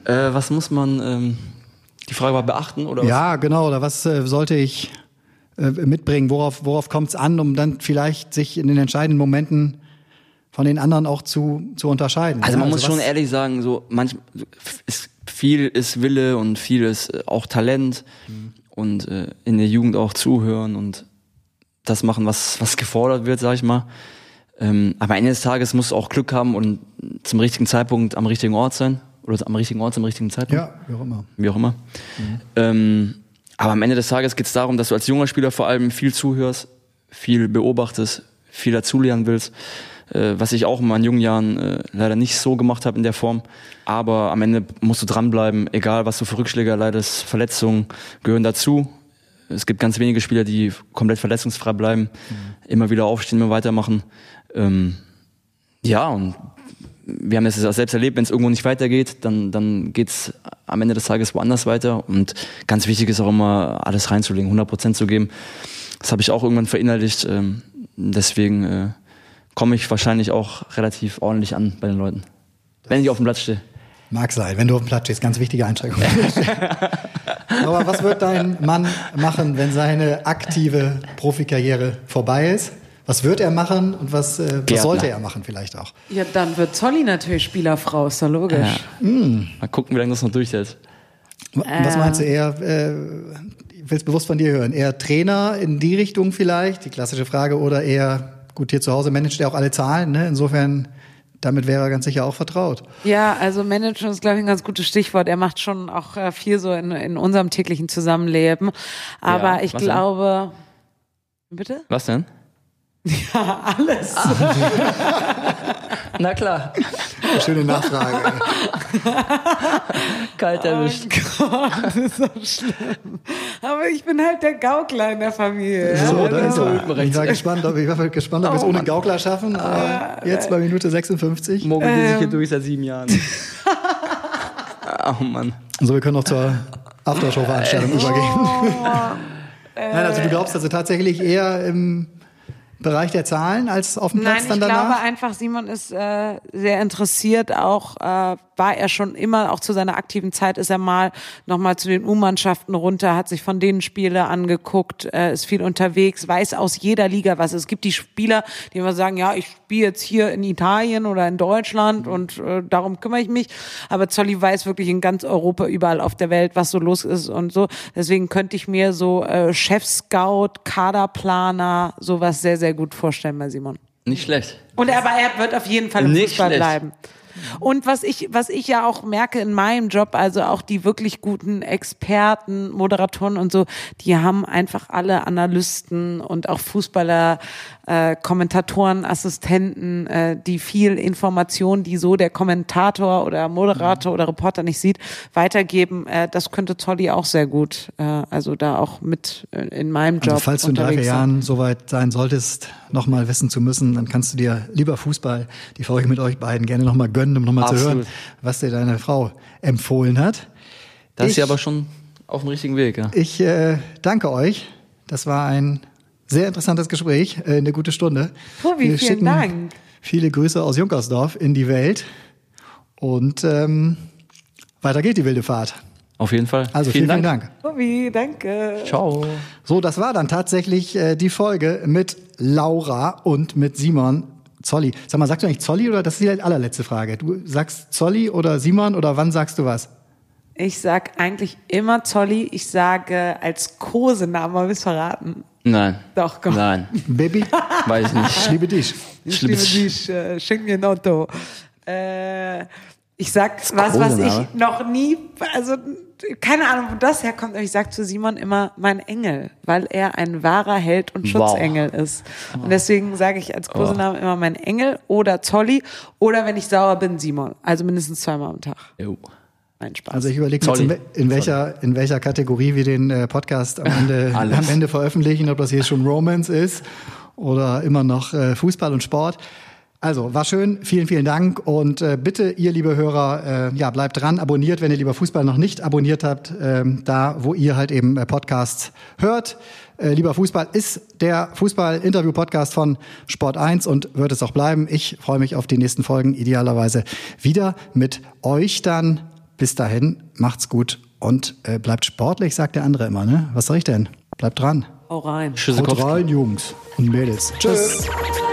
Äh, was muss man, ähm, die Frage war beachten oder was? Ja, genau. Oder was äh, sollte ich äh, mitbringen? Worauf, worauf kommt es an, um dann vielleicht sich in den entscheidenden Momenten von den anderen auch zu, zu unterscheiden? Also Ja, man muss schon ehrlich sagen, so manchmal ist viel ist Wille und viel ist äh, auch Talent und äh, in der Jugend auch zuhören und das machen, was was gefordert wird, sag ich mal. Ähm, aber am Ende des Tages musst du auch Glück haben und zum richtigen Zeitpunkt am richtigen Ort sein oder am richtigen Ort zum richtigen Zeitpunkt. Ja, wie auch immer. wie auch immer. Ähm, aber am Ende des Tages geht es darum, dass du als junger Spieler vor allem viel zuhörst, viel beobachtest, viel dazulernen willst, äh, was ich auch in meinen jungen Jahren äh, leider nicht so gemacht habe in der Form. Aber am Ende musst du dranbleiben, egal was du für Rückschläge erleidest, Verletzungen gehören dazu. Es gibt ganz wenige Spieler, die komplett verletzungsfrei bleiben, immer wieder aufstehen, immer weitermachen. Ähm, ja, und wir haben das auch selbst erlebt, wenn es irgendwo nicht weitergeht, dann, dann geht's am Ende des Tages woanders weiter. Und ganz wichtig ist auch immer, alles reinzulegen, 100 Prozent zu geben. Das habe ich auch irgendwann verinnerlicht. Ähm, deswegen äh, komme ich wahrscheinlich auch relativ ordentlich an bei den Leuten. Wenn ich auf dem Platz stehe. Mag sein, wenn du auf dem Platz stehst, ganz wichtige Einschränkung. *laughs* Aber was wird dein Mann machen, wenn seine aktive Profikarriere vorbei ist? Was wird er machen und was, äh, was sollte er machen vielleicht auch? Ja, dann wird Zolli natürlich Spielerfrau, ist doch logisch. Mal gucken, wie lange das noch durchhält. Was meinst du eher, äh, ich will es bewusst von dir hören, eher Trainer in die Richtung vielleicht, die klassische Frage, oder eher, gut, hier zu Hause managt er auch alle Zahlen, ne? insofern, damit wäre er ganz sicher auch vertraut. Ja, also Managen ist, glaube ich, ein ganz gutes Stichwort. Er macht schon auch äh, viel so in, in unserem täglichen Zusammenleben. Aber Ja, ich was denn? glaube. Bitte? Was denn? *laughs* Ja, alles. *laughs* Na klar, Schöne Nachfrage. kalt erwischt. Gott, das ist so schlimm. Aber ich bin halt der Gaukler in der Familie. ja. so, da ist so er. Ich war gespannt, ob, ich war gespannt, ob wir es ohne Gaukler schaffen, aber jetzt bei Minute 56. Morgen ähm. sich hier durch seit sieben Jahren. *laughs* oh Mann. So, wir können noch zur Aftershow-Veranstaltung übergehen. Nein, also du glaubst also tatsächlich eher im Bereich der Zahlen als auf dem Platz Nein, dann ich danach? glaube einfach, Simon ist äh, sehr interessiert. Auch äh, war er schon immer, auch zu seiner aktiven Zeit ist er mal nochmal zu den U-Mannschaften runter, hat sich von denen Spiele angeguckt, äh, ist viel unterwegs, weiß aus jeder Liga was. Es gibt die Spieler, die immer sagen, ja, ich spiele jetzt hier in Italien oder in Deutschland und äh, darum kümmere ich mich. Aber Zolli weiß wirklich in ganz Europa, überall auf der Welt, was so los ist und so. Deswegen könnte ich mir so äh, Chef-Scout, Kaderplaner, sowas sehr, sehr gut vorstellen bei Simon. Nicht schlecht. Und aber er wird auf jeden Fall im Nicht Fußball schlecht. bleiben. Und was ich, was ich ja auch merke in meinem Job, also auch die wirklich guten Experten, Moderatoren und so, die haben einfach alle Analysten und auch Fußballer, äh, Kommentatoren, Assistenten, äh, die viel Information, die so der Kommentator oder Moderator oder Reporter nicht sieht, weitergeben. Äh, das könnte Zolli auch sehr gut. Äh, also da auch mit äh, in meinem Job Also falls du in drei. Jahren soweit sein solltest, nochmal wissen zu müssen, dann kannst du dir lieber Fußball, die Folge mit euch beiden, gerne nochmal gönnen, um nochmal zu hören, was dir deine Frau empfohlen hat. Da ist sie aber schon auf dem richtigen Weg, ja. Ich äh, danke euch. Das war ein sehr interessantes Gespräch, äh, eine gute Stunde. Tobi, Wir vielen schicken Dank. Viele Grüße aus Junkersdorf in die Welt. Und ähm, weiter geht die wilde Fahrt. Auf jeden Fall. Also vielen, vielen Dank. Tobi, danke. Ciao. So, das war dann tatsächlich äh, die Folge mit Laura und mit Simon Zolli. Sag mal, sagst du eigentlich Zolli oder das ist die allerletzte Frage? Du sagst Zolli oder Simon oder wann sagst du was? Ich sag eigentlich immer Zolli. Ich sage als Kosename, willst du verraten? Nein. Doch, komm. Nein. Baby, Weiß ich nicht. ich liebe dich. Ich liebe dich, äh, schenk mir ein Auto. Äh, ich sag was, was ich noch nie, also keine Ahnung, wo das herkommt, aber ich sag zu Simon immer mein Engel, weil er ein wahrer Held und Wow. Schutzengel ist. Und deswegen sage ich als Kosenamen immer mein Engel oder Zolli oder wenn ich sauer bin, Simon. Also mindestens zweimal am Tag. Jo. Nein, Spaß. Also ich überlege jetzt, in, in welcher, in welcher Kategorie wir den äh, Podcast am Ende, *laughs* am Ende veröffentlichen, ob das hier schon Romance ist oder immer noch äh, Fußball und Sport. Also, war schön. Vielen, vielen Dank. Und äh, bitte, ihr liebe Hörer, äh, ja, bleibt dran, abonniert, wenn ihr lieber Fußball noch nicht abonniert habt, äh, da, wo ihr halt eben äh, Podcasts hört. Äh, lieber Fußball ist der Fußball-Interview-Podcast von Sport 1 und wird es auch bleiben. Ich freue mich auf die nächsten Folgen, idealerweise wieder mit euch dann. Bis dahin, macht's gut und äh, bleibt sportlich, sagt der andere immer, ne? Was soll ich denn? Bleibt dran. Hau rein. Haut rein, Jungs und Mädels. Tschüss. Tschüss.